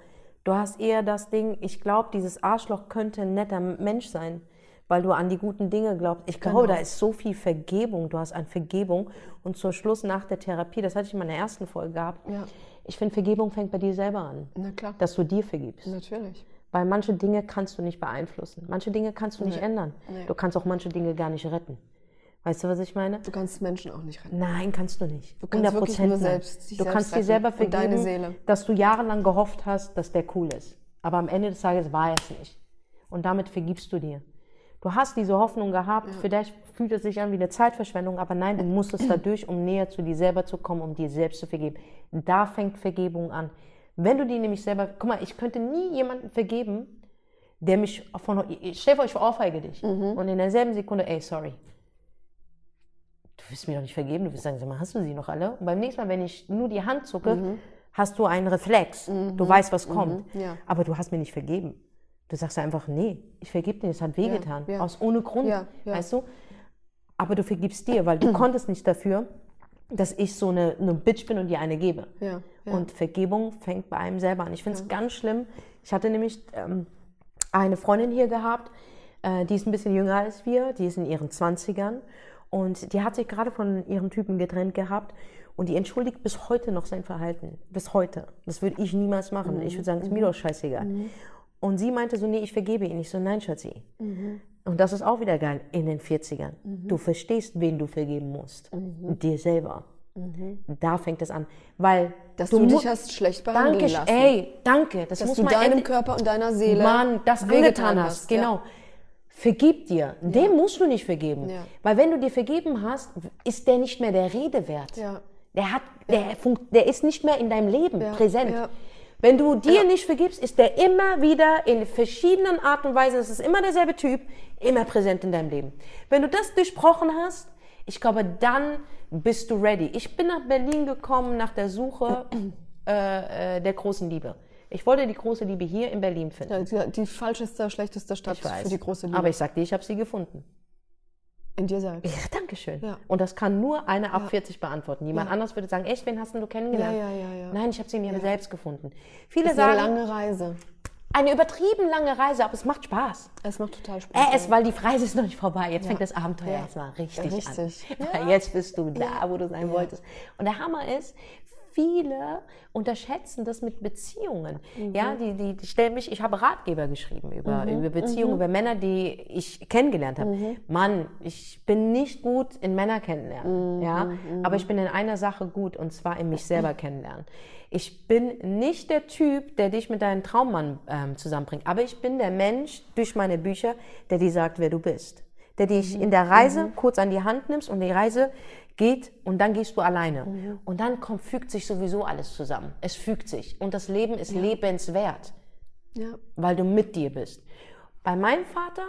Du hast eher das Ding, ich glaube, dieses Arschloch könnte ein netter Mensch sein, weil du an die guten Dinge glaubst. Ich glaube, Genau. da ist so viel Vergebung. Du hast an Vergebung und zum Schluss nach der Therapie, das hatte ich in meiner ersten Folge gehabt. Ja. Ich finde, Vergebung fängt bei dir selber an. Na klar. dass du dir vergibst. Natürlich. Weil manche Dinge kannst du nicht beeinflussen. Manche Dinge kannst du nicht Nee. ändern. Nee. Du kannst auch manche Dinge gar nicht retten. Weißt du, was ich meine? Du kannst Menschen auch nicht retten. Nein, kannst du nicht. Du kannst wirklich 100% nur nein. selbst- dich Du selbst kannst dir selber vergeben, deine Seele. dass du jahrelang gehofft hast, dass der cool ist. Aber am Ende des Tages war er es nicht. Und damit vergibst du dir. Du hast diese Hoffnung gehabt, vielleicht fühlt es sich an wie eine Zeitverschwendung, aber nein, du musstest dadurch, *clears throat* um näher zu dir selber zu kommen, um dir selbst zu vergeben. Da fängt Vergebung an. Wenn du dir nämlich selber, guck mal, ich könnte nie jemanden vergeben, der mich von, ich stell dir vor, ich ohrfeige dich. Mhm. Und in derselben Sekunde, ey, sorry. Du wirst mir doch nicht vergeben, du wirst sagen, sag mal, hast du sie noch alle? Und beim nächsten Mal, wenn ich nur die Hand zucke, Mhm. hast du einen Reflex. Du weißt, was kommt. ja. Aber du hast mir nicht vergeben. Du sagst einfach, nee, ich vergib dir, es hat wehgetan. ja. Aus ohne Grund, Ja, ja. weißt du? Aber du vergibst dir, weil du *clears throat* konntest nicht dafür, dass ich so eine, eine Bitch bin und dir eine gebe. Ja, ja. Und Vergebung fängt bei einem selber an. Ich finde es ganz schlimm. Ich hatte nämlich ähm, eine Freundin hier gehabt, äh, die ist ein bisschen jünger als wir, die ist in ihren 20ern und die hat sich gerade von ihrem Typen getrennt gehabt und die entschuldigt bis heute noch sein Verhalten. Bis heute. Das würde ich niemals machen. Ich würde sagen, ist mir doch scheißegal. Und sie meinte so, nee, ich vergebe ihn. Ich so, nein, Schatzi. Und das ist auch wieder geil in den 40ern. Du verstehst, wen du vergeben musst. Dir selber. Da fängt es an. Weil Dass du, dich mu- hast schlecht behandeln Danke, lassen. ey, danke. Das dass muss du man deinem Körper und deiner Seele Mann, das angetan hast, genau. Vergib dir. Dem musst du nicht vergeben. Ja. Weil wenn du dir vergeben hast, ist der nicht mehr der Rede wert. Ja. Der, hat, der, funkt, der ist nicht mehr in deinem Leben Ja, präsent. ja. Wenn du dir nicht vergibst, ist der immer wieder in verschiedenen Arten und Weisen, es ist immer derselbe Typ, immer präsent in deinem Leben. Wenn du das durchbrochen hast, ich glaube, dann bist du ready. Ich bin nach Berlin gekommen nach der Suche *clears throat* äh, äh, der großen Liebe. Ich wollte die große Liebe hier in Berlin finden. Ja, die, die falscheste, schlechteste Stadt Ich weiß. für die große Liebe. Aber ich sag dir, ich habe sie gefunden. in dir selbst. Ja, Dankeschön. Ja. Und das kann nur eine ab 40 beantworten. Jemand anders würde sagen, echt, wen hast denn du kennengelernt? Ja, ja, ja, ja. Nein, ich habe sie mir selbst gefunden. Viele Das ist eine sagen, lange Reise. Eine übertrieben lange Reise, aber es macht Spaß. Es macht total Spaß. Äh, es, weil die Reise ist noch nicht vorbei. Jetzt fängt das Abenteuer Ja. erstmal richtig, Richtig. an. Weil Jetzt bist du da, wo du sein wolltest. Und der Hammer ist, viele unterschätzen das mit Beziehungen. Mhm. Ja, die, die, die stellen mich, ich habe Ratgeber geschrieben über, Mhm. über Beziehungen, über Männer, die ich kennengelernt habe. Mann, ich bin nicht gut in Männer kennenlernen, Mhm. ja, aber ich bin in einer Sache gut und zwar in mich selber *clears throat* kennenlernen. Ich bin nicht der Typ, der dich mit deinem Traummann ähm, zusammenbringt, aber ich bin der Mensch durch meine Bücher, der dir sagt, wer du bist. Der dich in der Reise kurz an die Hand nimmst und die Reise geht und dann gehst du alleine. Und dann kommt, fügt sich sowieso alles zusammen. Es fügt sich. Und das Leben ist lebenswert, Ja. weil du mit dir bist. Bei meinem Vater,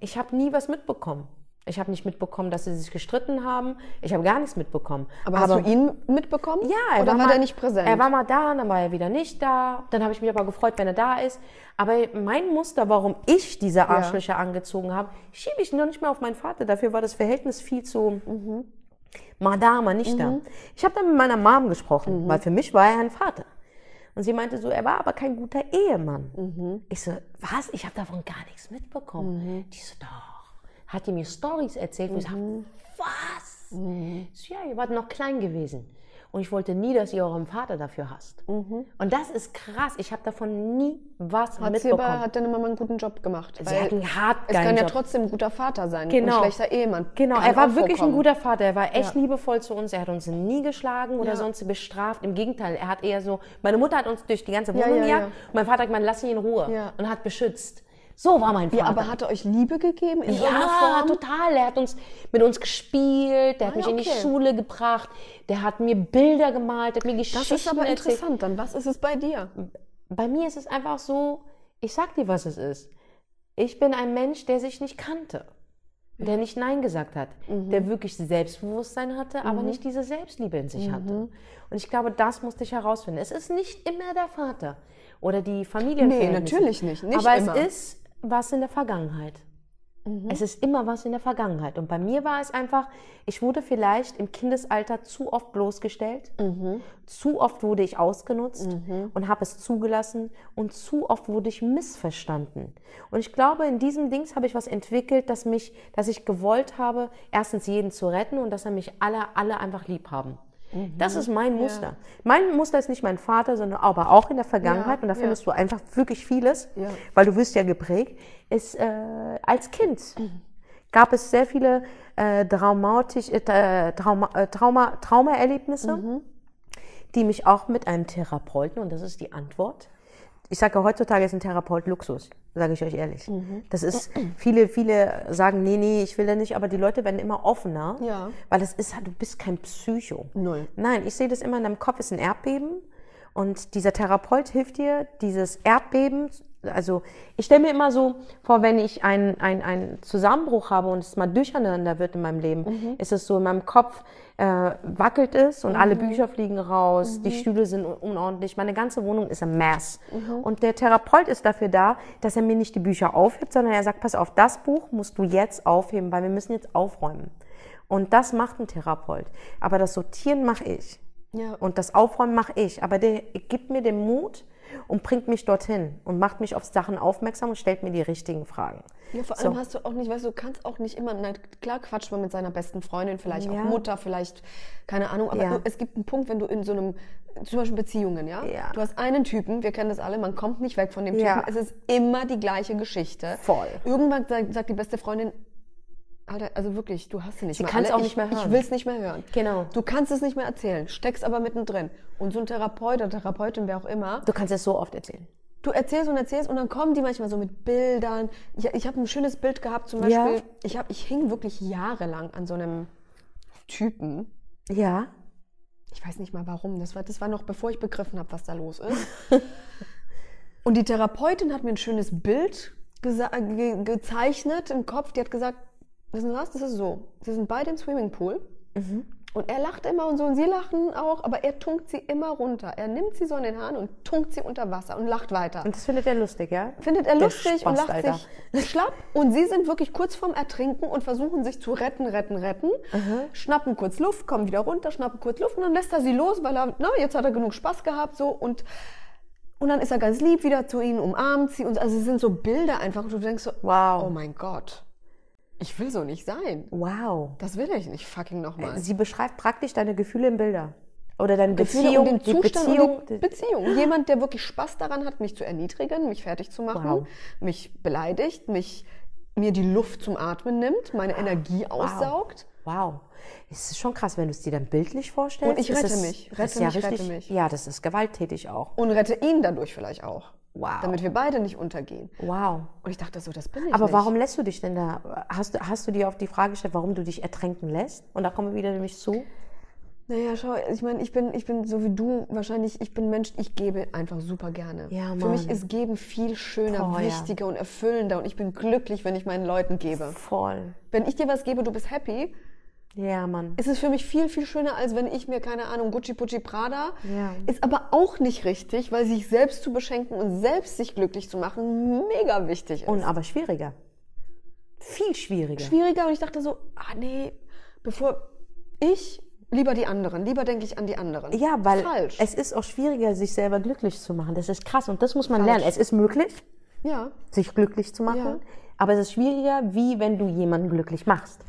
ich habe nie was mitbekommen. Ich habe nicht mitbekommen, dass sie sich gestritten haben. Ich habe gar nichts mitbekommen. Aber, hast du ihn mitbekommen? Ja, er Oder war, mal, der nicht präsent? Er war mal da, dann war er wieder nicht da. Dann habe ich mich aber gefreut, wenn er da ist. Aber mein Muster, warum ich diese Arschlöcher angezogen habe, schiebe ich noch nicht mal auf meinen Vater. Dafür war das Verhältnis viel zu mal da, mal nicht da. Ich habe dann mit meiner Mom gesprochen, weil für mich war er ein Vater. Und sie meinte so, er war aber kein guter Ehemann. Ich so, was? Ich habe davon gar nichts mitbekommen. Die so, doch. Hat die mir Stories erzählt, wo ich sage, was? Ich so, ja, ihr wart noch klein gewesen. Und ich wollte nie, dass ihr euren Vater dafür hasst. Und das ist krass. Ich habe davon nie was Hat, sie aber, mitbekommen. hat deine Mama einen guten Job gemacht? Sie hat einen hart Es kann ja Job. trotzdem ein guter Vater sein, Genau. ein schlechter Ehemann. Genau, Kann er war wirklich ein guter Vater. Er war echt Ja. liebevoll zu uns. Er hat uns nie geschlagen oder Ja. sonst bestraft. Im Gegenteil, er hat eher so. Meine Mutter hat uns durch die ganze Ja, Wohnung ja, gejagt ja. mein Vater hat gemeint, lass ihn in Ruhe Ja. und hat beschützt. So war mein Vater. Ja, aber hat er euch Liebe gegeben in Ja, Form? total. Er hat uns mit uns gespielt, der hat Ah, mich ja, in die okay. Schule gebracht, der hat mir Bilder gemalt, der hat mir Geschichten Das ist aber erzählt. interessant. Dann was ist es bei dir? Bei mir ist es einfach so, ich sag dir, was es ist. Ich bin ein Mensch, der sich nicht kannte, der nicht Nein gesagt hat, Mhm. der wirklich Selbstbewusstsein hatte, aber nicht diese Selbstliebe in Mhm. sich hatte. Und ich glaube, das musste ich herausfinden. Es ist nicht immer der Vater oder die Familie. Nee, natürlich nicht. Nicht aber immer. es ist was in der Vergangenheit. Mhm. Es ist immer was in der Vergangenheit. Und bei mir war es einfach, ich wurde vielleicht im Kindesalter zu oft bloßgestellt, Mhm. zu oft wurde ich ausgenutzt und habe es zugelassen und zu oft wurde ich missverstanden. Und ich glaube, in diesem Dings habe ich was entwickelt, dass mich, dass ich gewollt habe, erstens jeden zu retten und dass er mich alle, alle einfach lieb haben. Das ist mein Muster. Mein Muster ist nicht mein Vater, sondern aber auch in der Vergangenheit, Ja, und da ja. findest du einfach wirklich vieles, Ja. weil du wirst ja geprägt, ist äh, als Kind gab es sehr viele äh, traumatisch, äh, Trauma, äh, Trauma, Traumaerlebnisse, die mich auch mit einem Therapeuten, und das ist die Antwort, ich sage heutzutage ist ein Therapeut Luxus, sage ich euch ehrlich. Das ist, viele, viele sagen, nee, nee, ich will da nicht, aber die Leute werden immer offener, Ja. weil es ist, du bist kein Psycho. Null. Nein, ich sehe das immer in deinem Kopf ist ein Erdbeben und dieser Therapeut hilft dir, dieses Erdbeben, also ich stelle mir immer so vor, wenn ich einen ein Zusammenbruch habe und es mal durcheinander wird in meinem Leben, ist es so in meinem Kopf, äh, wackelt es und alle Bücher fliegen raus, die Stühle sind un- unordentlich, meine ganze Wohnung ist ein Mess. Und der Therapeut ist dafür da, dass er mir nicht die Bücher aufhebt, sondern er sagt, pass auf, das Buch musst du jetzt aufheben, weil wir müssen jetzt aufräumen. Und das macht ein Therapeut. Aber das Sortieren mache ich. Ja. Und das Aufräumen mache ich. Aber der gibt mir den Mut und bringt mich dorthin und macht mich auf Sachen aufmerksam und stellt mir die richtigen Fragen. Ja, vor allem So. hast du auch nicht, weißt du, du kannst auch nicht immer, na, klar quatscht man mit seiner besten Freundin, vielleicht Ja. auch Mutter, vielleicht, keine Ahnung, aber Ja. es gibt einen Punkt, wenn du in so einem, zum Beispiel Beziehungen, ja? Ja. Du hast einen Typen, wir kennen das alle, man kommt nicht weg von dem. Typen, es ist immer die gleiche Geschichte. Voll. Irgendwann sagt die beste Freundin, Alter, also wirklich, du hast sie nicht Sie mehr kann's alle. auch ich, nicht mehr hören. Ich will es nicht mehr hören. Genau. Du kannst es nicht mehr erzählen, steckst aber mittendrin. Und so ein Therapeut oder Therapeutin, wer auch immer, Du kannst es so oft erzählen. Du erzählst und erzählst und dann kommen die manchmal so mit Bildern. Ich, ich habe ein schönes Bild gehabt, zum Ja. Beispiel. Ich, hab, ich hing wirklich jahrelang an so einem Typen. Ja. Ich weiß nicht mal warum. Das war, das war noch bevor ich begriffen habe, was da los ist. *laughs* und die Therapeutin hat mir ein schönes Bild ge gezeichnet im Kopf. Die hat gesagt, wissen Sie was, das ist so. Sie sind beide im Swimmingpool. Und er lacht immer und so und sie lachen auch, aber er tunkt sie immer runter. Er nimmt sie so in den Haaren und tunkt sie unter Wasser und lacht weiter. Und das findet er lustig, ja? Findet er Der lustig und Spast, lacht Alter. sich schlapp. Und sie sind wirklich kurz vorm Ertrinken und versuchen sich zu retten, retten, retten. Schnappen kurz Luft, kommen wieder runter, schnappen kurz Luft und dann lässt er sie los, weil er, na, jetzt hat er genug Spaß gehabt so und und dann ist er ganz lieb wieder zu ihnen, umarmt sie und also es sind so Bilder einfach und du denkst so, Wow. oh mein Gott, ich will so nicht sein. Wow. Das will ich nicht fucking nochmal. Sie beschreibt praktisch deine Gefühle in Bilder. Oder deine Gefühle Beziehung, und den Zustand Beziehung. und Beziehung. Jemand, der wirklich Spaß daran hat, mich zu erniedrigen, mich fertig zu machen, Wow. mich beleidigt, mich mir die Luft zum Atmen nimmt, meine Energie aussaugt. Wow. Es ist schon krass, wenn du es dir dann bildlich vorstellst. Und ich rette es- mich. das Rette ist ja mich, rette mich. Ja, das ist gewalttätig auch. Und rette ihn dadurch vielleicht auch. Wow. Damit wir beide nicht untergehen. Wow. Und ich dachte so, das bin ich Aber nicht. warum lässt du dich denn da? Hast, du- hast du dir auf die Frage gestellt, warum du dich ertränken lässt? Und da kommen wir wieder nämlich zu. Naja, schau, ich meine, ich bin, ich bin so wie du wahrscheinlich, ich bin Mensch, ich gebe einfach super gerne. Ja, Für mich Mann. ist Geben viel schöner, Boah, ja. wichtiger und erfüllender und ich bin glücklich, wenn ich meinen Leuten gebe. Voll. Wenn ich dir was gebe, du bist happy, Ja, Mann. ist es für mich viel, viel schöner, als wenn ich mir, keine Ahnung, Gucci Pucci Prada. Ja. Ist aber auch nicht richtig, weil sich selbst zu beschenken und selbst sich glücklich zu machen mega wichtig ist. Und aber schwieriger. Viel schwieriger. schwieriger und ich dachte so, ah nee, bevor ich, lieber die anderen, lieber denke ich an die anderen. Ja, weil Falsch. es ist auch schwieriger, sich selber glücklich zu machen. Das ist krass und das muss man Falsch. lernen. Es ist möglich, ja. sich glücklich zu machen, Ja. aber es ist schwieriger, wie wenn du jemanden glücklich machst.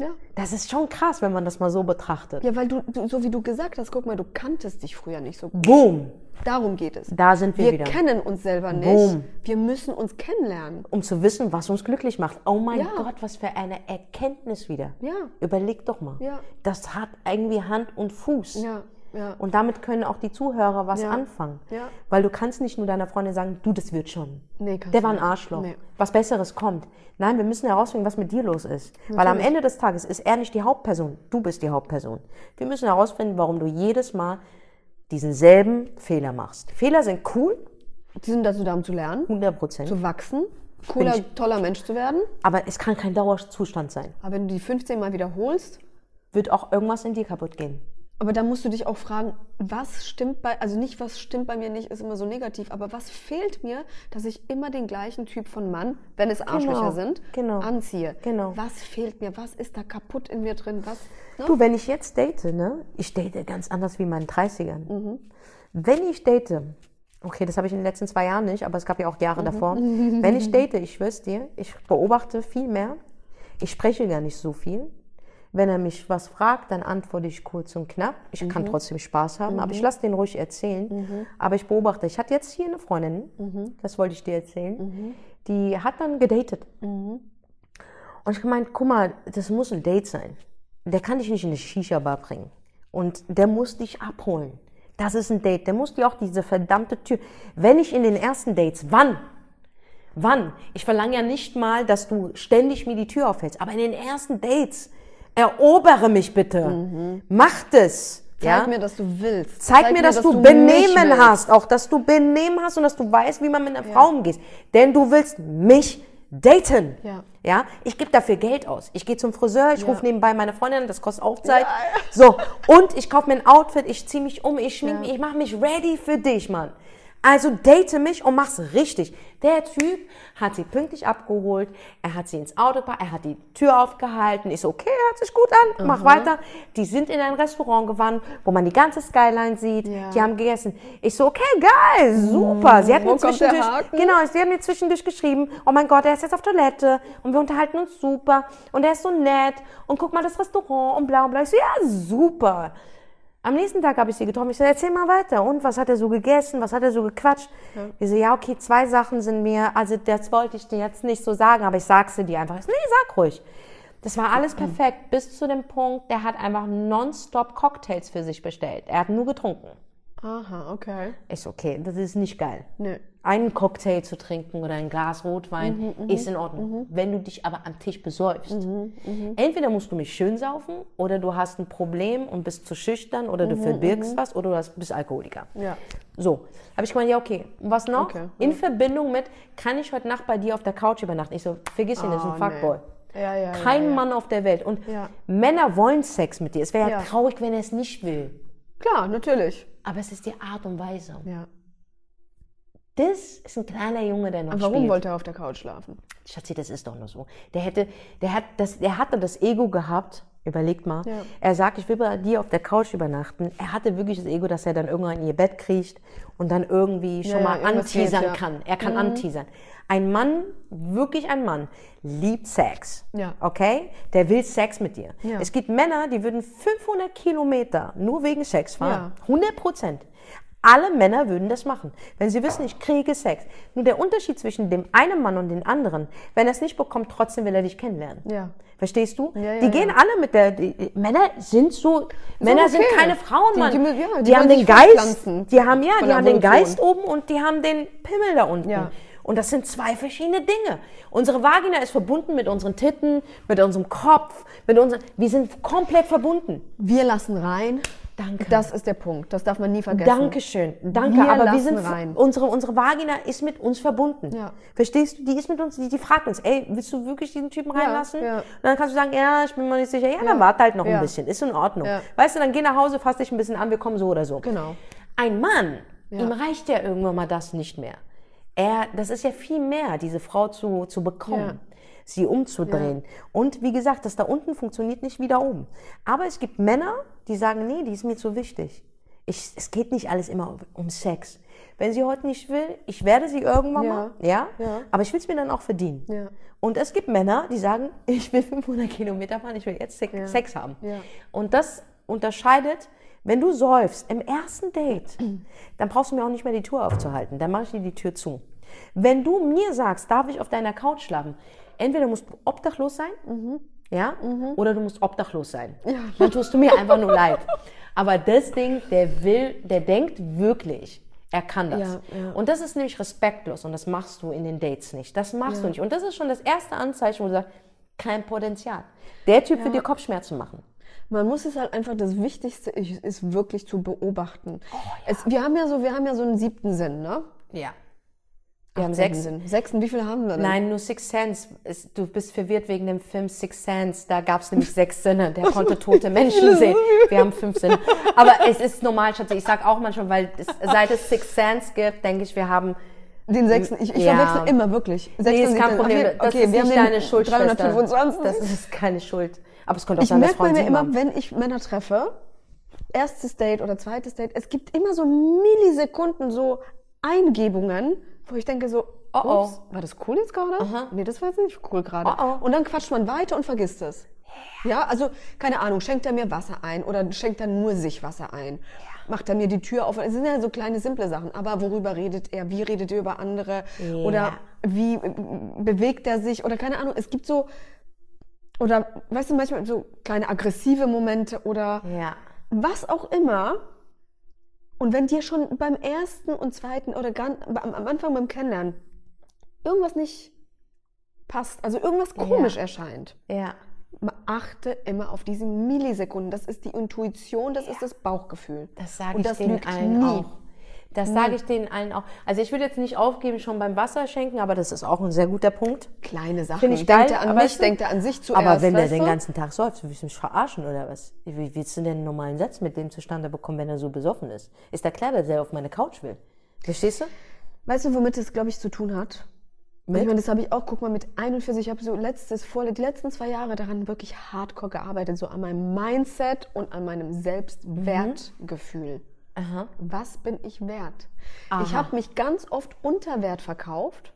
Ja. Das ist schon krass, wenn man das mal so betrachtet. Ja, weil du, du, so wie du gesagt hast, guck mal, du kanntest dich früher nicht so gut. Boom, Darum geht es. da sind wir, Wir wieder. kennen uns selber nicht. Boom. Wir müssen uns kennenlernen. Um zu wissen, was uns glücklich macht. Oh mein Ja. Gott, was für eine Erkenntnis wieder. Ja. Überleg doch mal. Ja. Das hat irgendwie Hand und Fuß. Ja, ja. Und damit können auch die Zuhörer was Ja. anfangen. Ja. Weil du kannst nicht nur deiner Freundin sagen, du, das wird schon. Nee, kannst Der war ein. Arschloch. Nee. Was Besseres kommt. Nein, wir müssen herausfinden, was mit dir los ist. Weil am Ende des Tages ist er nicht die Hauptperson. Du bist die Hauptperson. Wir müssen herausfinden, warum du jedes Mal diesen selben Fehler machst. Fehler sind cool, Die sind dazu da, um zu lernen, 100 Prozent. zu wachsen, cooler, ich- toller Mensch zu werden. Aber es kann kein Dauerzustand sein. Aber wenn du die 15 Mal wiederholst, Wird auch irgendwas in dir kaputt gehen. Aber dann musst du dich auch fragen, was stimmt bei, also nicht, was stimmt bei mir nicht, ist immer so negativ, aber was fehlt mir, dass ich immer den gleichen Typ von Mann, wenn es Arschlöcher sind, genau. anziehe? Genau. Was fehlt mir? Was ist da kaputt in mir drin? Was, ne? Du, wenn ich jetzt date, ne? Ich date ganz anders wie in meinen 30ern. Mhm. Wenn ich date, okay, das habe ich in den letzten zwei Jahren nicht, aber es gab ja auch Mhm. Jahre davor. *laughs* Wenn ich date, ich schwör's dir, ich beobachte viel mehr. Ich spreche gar nicht so viel. Wenn er mich was fragt, dann antworte ich kurz und knapp. Ich Mhm. kann trotzdem Spaß haben, aber ich lasse den ruhig erzählen. Aber ich beobachte. Ich hatte jetzt hier eine Freundin, Mhm. das wollte ich dir erzählen, die hat dann gedatet. Und ich gemeint, guck mal, das muss ein Date sein. Der kann dich nicht in eine Shisha-Bar bringen. Und der muss dich abholen. Das ist ein Date. Der muss dir auch diese verdammte Tür. Wenn ich in den ersten Dates, wann? Wann? Ich verlange ja nicht mal, dass du ständig mir die Tür aufhältst. Aber in den ersten Dates, erobere mich bitte. Mach das. Zeig ja? mir, dass du willst. Zeig, mir, dass, du mich Benehmen hast, auch dass du Benehmen hast und dass du weißt, wie man mit einer Frau umgeht. Denn du willst mich daten. Ja. Ja, ich gebe dafür Geld aus. Ich gehe zum Friseur, ich Ja. rufe nebenbei meine Freundin, an, das kostet auch Zeit. So, und ich kaufe mir ein Outfit, ich ziehe mich um, ich schmink Ja. mich, ich mache mich ready für dich, Mann. Also date mich und mach's richtig. Der Typ hat sie pünktlich abgeholt, er hat sie ins Auto gebracht, er hat die Tür aufgehalten. Ich so, okay, hört sich gut an, mach weiter. Die sind in ein Restaurant gewandert, wo man die ganze Skyline sieht. Ja. Die haben gegessen. Ich so, okay, geil, super. Sie hat wo mir zwischendurch, genau, sie hat mir zwischendurch geschrieben, oh mein Gott, er ist jetzt auf Toilette und wir unterhalten uns super und er ist so nett und guck mal das Restaurant und bla und bla. Ich so, ja, super. Am nächsten Tag habe ich sie getroffen. Ich so, erzähl mal weiter. Und was hat er so gegessen? Was hat er so gequatscht? Ich so, ja, okay, zwei Sachen sind mir, also das wollte ich dir jetzt nicht so sagen, aber ich sag's dir einfach. Ich so, nee, sag ruhig. Das war alles perfekt bis zu dem Punkt, der hat einfach nonstop Cocktails für sich bestellt. Er hat nur getrunken. Aha, okay. Ist okay, das ist nicht geil. Nö. Einen Cocktail zu trinken oder ein Glas Rotwein ist in Ordnung. Wenn du dich aber am Tisch besäufst. Entweder musst du mich schön saufen oder du hast ein Problem und bist zu schüchtern oder du verbirgst was oder du bist Alkoholiker. Ja. So, habe ich gemeint, ja okay. Was noch? Okay, In Verbindung mit, kann ich heute Nacht bei dir auf der Couch übernachten? Ich so, vergiss ihn, das ist ein Oh, nee. Fuckboy. Ja, ja, Kein ja, ja. Mann auf der Welt. Und. Männer wollen Sex mit dir. Es wäre Ja. traurig, wenn er es nicht will. Klar, natürlich. Aber es ist die Art und Weise. Ja. Das ist ein kleiner Junge, der noch Und warum spielt. wollte er auf der Couch schlafen? Schatzi, das ist doch nur so. Der hätte, der hat das, der hatte das Ego gehabt. Überlegt mal. Ja. Er sagt, ich will bei dir auf der Couch übernachten. Er hatte wirklich das Ego, dass er dann irgendwann in ihr Bett kriecht und dann irgendwie schon Ja, mal anteasern geht, ja. kann. Er kann anteasern. Ein Mann, wirklich ein Mann, liebt Sex. Ja. Okay? Der will Sex mit dir. Ja. Es gibt Männer, die würden 500 Kilometer nur wegen Sex fahren. Ja. 100 Prozent. Alle Männer würden das machen, wenn sie wissen, ich kriege Sex. Nur der Unterschied zwischen dem einen Mann und dem anderen, wenn er es nicht bekommt, trotzdem will er dich kennenlernen. Ja. Verstehst du? Ja, ja, die gehen alle mit der. Die, die- Männer sind so. Männer sind okay. keine Frauen, Mann. die die die haben den Geist. Die haben ja, die haben den. Geist oben und die haben den Pimmel da unten. Ja. Und das sind zwei verschiedene Dinge. Unsere Vagina ist verbunden mit unseren Titten, mit unserem Kopf, mit unseren. Wir sind komplett verbunden. Wir lassen rein. Danke. Das ist der Punkt. Das darf man nie vergessen. Dankeschön, danke. Wir aber wir sind rein. unsere unsere Vagina ist mit uns verbunden. Ja. Verstehst du? Die ist mit uns. Die, die fragt uns, ey, willst du wirklich diesen Typen reinlassen? ja. Und dann kannst du sagen, ja, ich bin mir nicht sicher. Ja, dann warte halt noch ein Ja. bisschen. Ist in Ordnung. Ja. Weißt du, dann geh nach Hause, fass dich ein bisschen an, wir kommen so oder so. Genau. Ein Mann, Ja. ihm reicht ja irgendwann mal das nicht mehr. Er, das ist ja viel mehr, diese Frau zu, zu bekommen. Ja. Sie umzudrehen. Und wie gesagt, das da unten funktioniert nicht wie da oben. Aber es gibt Männer, die sagen, nee, die ist mir zu wichtig. Ich, es geht nicht alles immer um Sex. wenn sie heute nicht will, ich werde sie irgendwann Ja. mal, ja, Ja. aber ich will es mir dann auch verdienen. Ja. Und es gibt Männer, die sagen, *laughs* ich will 500 Kilometer fahren, ich will jetzt Sex, Ja. Sex haben. Ja. Und das unterscheidet, wenn du säufst im ersten Date, dann brauchst du mir auch nicht mehr die Tür aufzuhalten, dann mache ich dir die Tür zu. Wenn du mir sagst, darf ich auf deiner Couch schlafen, entweder musst du obdachlos sein, ja, oder du musst obdachlos sein. Dann tust du mir einfach nur leid. Aber das Ding, der will, der denkt wirklich, er kann das. Ja, ja. Und das ist nämlich respektlos und das machst du in den Dates nicht. Das machst du nicht. Und das ist schon das erste Anzeichen, wo du sagst, kein Potenzial. Der Typ wird dir Kopfschmerzen machen. Man muss es halt einfach, das Wichtigste ist, ist wirklich zu beobachten. Oh, es, wir haben ja so, wir haben ja so einen siebten Sinn, ne? Ja. Wir haben sechs. Sinn. Sechsten, wie viele haben wir denn? Nein, nur Six Sense. Du bist verwirrt wegen dem Film Six Sense. Da gab es nämlich sechs Sinne. Der konnte tote *laughs* Menschen sehen. Wir haben fünf Sinne. Aber es ist normal, Schatzi. Ich sag auch manchmal, weil es, seit es Six Sense gibt, denke ich, wir haben Den sechsten, ich, ich Ja. verwechsel immer wirklich. Nee, Sechsten, ist kein. Problem. Okay, Das okay, ist wir haben nicht den deine Schuld, Schwester. 325. Das ist keine Schuld. Aber es könnte auch ich sein, dass merke mir immer, haben. wenn ich Männer treffe, erstes Date oder zweites Date, es gibt immer so Millisekunden, so Eingebungen, wo ich denke so, Oh, oh. ups, war das cool jetzt gerade? Nee, das war jetzt nicht cool gerade. Oh, oh. Und dann quatscht man weiter und vergisst es. Ja, also keine Ahnung, schenkt er mir Wasser ein oder schenkt er nur sich Wasser ein? Macht er mir die Tür auf? Es sind ja so kleine, simple Sachen. Aber worüber redet er? Wie redet er über andere? Oder wie äh, bewegt er sich? Oder keine Ahnung. Es gibt so, oder weißt du, manchmal so kleine aggressive Momente oder Ja. was auch immer. Und wenn dir schon beim ersten und zweiten oder ganz, am Anfang beim Kennenlernen irgendwas nicht passt, also irgendwas komisch erscheint, Ja. achte immer auf diese Millisekunden. Das ist die Intuition, das ist das Bauchgefühl. Das sage Und ich das denen allen nie. auch. Das sage ich denen allen auch. Also ich würde jetzt nicht aufgeben schon beim Wasser schenken, aber das ist auch ein sehr guter Punkt. Kleine Sachen. Finde ich denkt geil, er an mich, denkt er an sich zuerst. Aber wenn der den ganzen Tag säuft, willst du mich verarschen oder was? Wie willst du denn einen normalen Satz mit dem zustande bekommen, wenn er so besoffen ist? Ist da klar, dass er auf meine Couch will? Verstehst du? Weißt du, womit es, glaube ich, zu tun hat? Mit? Ich meine, das habe ich auch, guck mal, mit 41, ich habe so letztes, vor, die letzten zwei Jahre daran wirklich hardcore gearbeitet, so an meinem Mindset und an meinem Selbstwertgefühl. Aha. Was bin ich wert? Ich Aha. habe mich ganz oft unter Wert verkauft.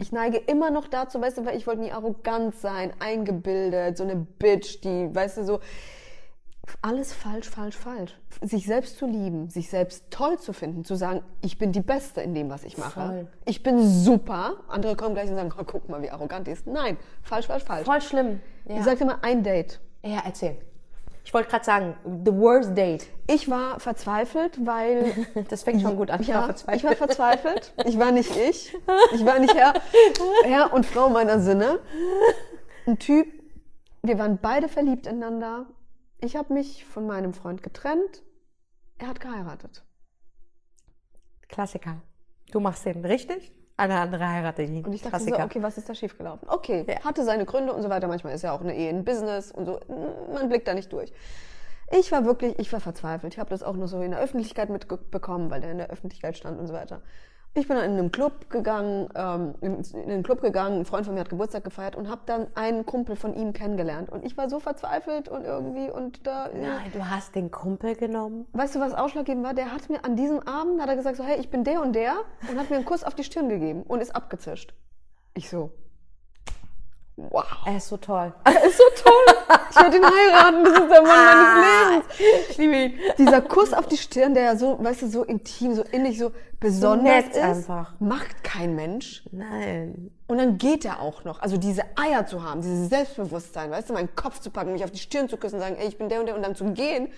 Ich neige immer noch dazu, weißt du, weil ich wollte nie arrogant sein, eingebildet, so eine Bitch, die, weißt du, so alles falsch, falsch, falsch. Sich selbst zu lieben, sich selbst toll zu finden, zu sagen, ich bin die Beste in dem, was ich mache. Voll. Ich bin super. Andere kommen gleich und sagen, oh, guck mal, wie arrogant die ist. Nein, falsch, falsch, falsch. Voll schlimm. Ja, Ich sag dir mal ein Date. ja erzähl. Ich wollte gerade sagen, the worst date. Ich war verzweifelt, weil *laughs* Das fängt schon gut an. Ja, verzweifelt. ich war verzweifelt. Ich war nicht ich. *laughs* Ich war nicht Herr, Herr und Frau meiner Sinne. Ein Typ, wir waren beide verliebt ineinander. Ich habe mich von meinem Freund getrennt. Er hat geheiratet. Klassiker. Du machst den richtig, eine andere heiratet ihn. Und ich dachte Klassiker. so, okay, was ist da schiefgelaufen? Okay, Ja. hatte seine Gründe und so weiter. Manchmal ist ja auch eine Ehe ein Business und so. Man blickt da nicht durch. Ich war wirklich, ich war verzweifelt. Ich habe das auch nur so in der Öffentlichkeit mitbekommen, weil der in der Öffentlichkeit stand und so weiter. Ich bin dann in einem Club gegangen, ähm, in, in einen Club gegangen, ein Freund von mir hat Geburtstag gefeiert und habe dann einen Kumpel von ihm kennengelernt. Und ich war so verzweifelt und irgendwie und da. Nein, du hast den Kumpel genommen. Weißt du, was ausschlaggebend war? Der hat mir an diesem Abend, hat er gesagt so, hey, ich bin der und der und hat mir einen Kuss auf die Stirn gegeben und ist abgezischt. Ich so, wow. Er ist so toll. *laughs* ist so toll. Ich werde ihn heiraten, das ist der Mann meines Lebens. Ich liebe ihn. Dieser Kuss auf die Stirn, der ja so, weißt du, so intim, so innig, so besonders nett ist, einfach. macht kein Mensch. Nein. Und dann geht er auch noch. Also diese Eier zu haben, dieses Selbstbewusstsein, weißt du, meinen Kopf zu packen, mich auf die Stirn zu küssen, sagen, ey, ich bin der und der und dann zu gehen.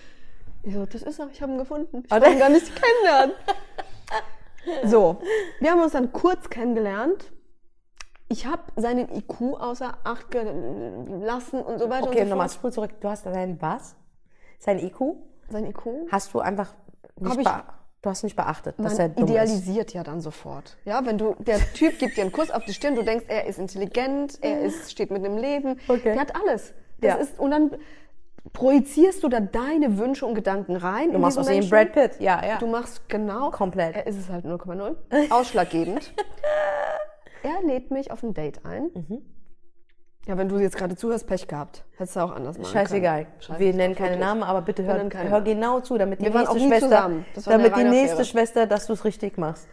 Ich so, das ist er, ich habe ihn gefunden. Ich wollte ihn gar nicht kennenlernen. So, wir haben uns dann kurz kennengelernt. Ich habe seinen IQ außer Acht gelassen und so weiter Okay, und so nochmal spul zurück. Du hast deinen was? Sein IQ? Sein IQ? Hast du einfach nicht Hab ich- bea- Du hast nicht beachtet, dass er dumm ist. idealisiert ja dann sofort. Ja, wenn du, der Typ gibt dir einen Kuss auf die Stirn, du denkst, er ist intelligent, er ist, steht mit dem Leben, Okay. der hat alles. Das Ja. ist, und dann projizierst du da deine Wünsche und Gedanken rein. Du machst aus ihm Brad Pitt. Ja, ja. Du machst genau. Komplett. Er ist es halt 0,0. Ausschlaggebend. *laughs* er lädt mich auf ein Date ein. Mhm. Ja, wenn du jetzt gerade zuhörst, Pech gehabt. Hättest du auch anders machen Scheißegal. können. Wir Scheiße, nennen keine wirklich. Namen, aber bitte Wir hör, hör genau zu, damit die Wir nächste Schwester, damit die nächste. Schwester, dass du es richtig machst.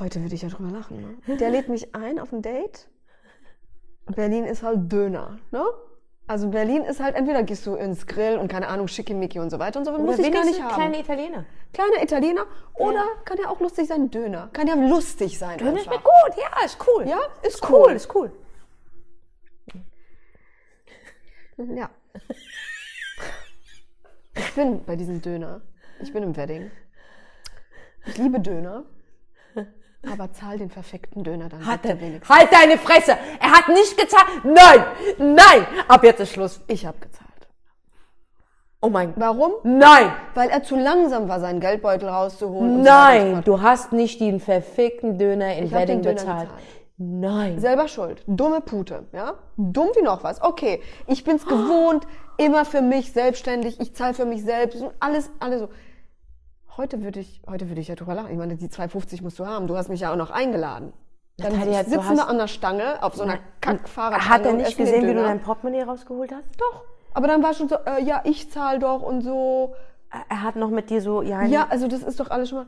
Heute würde ich ja drüber lachen. Ne? *laughs* Der lädt mich ein auf ein Date. Berlin ist halt Döner. Ne? Also Berlin ist halt, entweder gehst du ins Grill und keine Ahnung, Schickimicki und so weiter und so, muss ich gar nicht haben. kleine Italiener. Kleiner Italiener oder kann ja auch lustig sein, Döner. Kann ja lustig sein. Döner schmeckt gut, ja, ist cool. Ja, ist cool, cool. ist cool. Ja. Ich bin bei diesem Döner. Ich bin im Wedding. Ich liebe Döner. Aber zahl den perfekten Döner dann Hat bitte wenigstens. halt deine Fresse! Er hat nicht gezahlt! Nein! Nein! Ab jetzt ist Schluss. Ich habe gezahlt. Oh mein Warum? Nein! Weil er zu langsam war, seinen Geldbeutel rauszuholen. so so Nein! fort. Du hast nicht den verfickten Döner in Ich Wedding Döner bezahlt. gezahlt. Nein. Selber schuld. Dumme Pute, ja? Dumm wie noch was. Okay, ich bin's gewohnt, immer für mich selbstständig, ich zahle für mich selbst und alles, alles so. Heute würde ich, heute würde ich ja drüber lachen. Ich meine, die 2,50 musst du haben. Du hast mich ja auch noch eingeladen. Dann Natalia, du sitzen wir an der Stange auf so einer Kackfahrradstange. Hat er nicht gesehen, wie du dein Portemonnaie rausgeholt hast? Doch. Aber dann war schon so, äh, ja, ich zahle doch und so. Er hat noch mit dir so, ja, Ja, also das ist doch alles schon mal.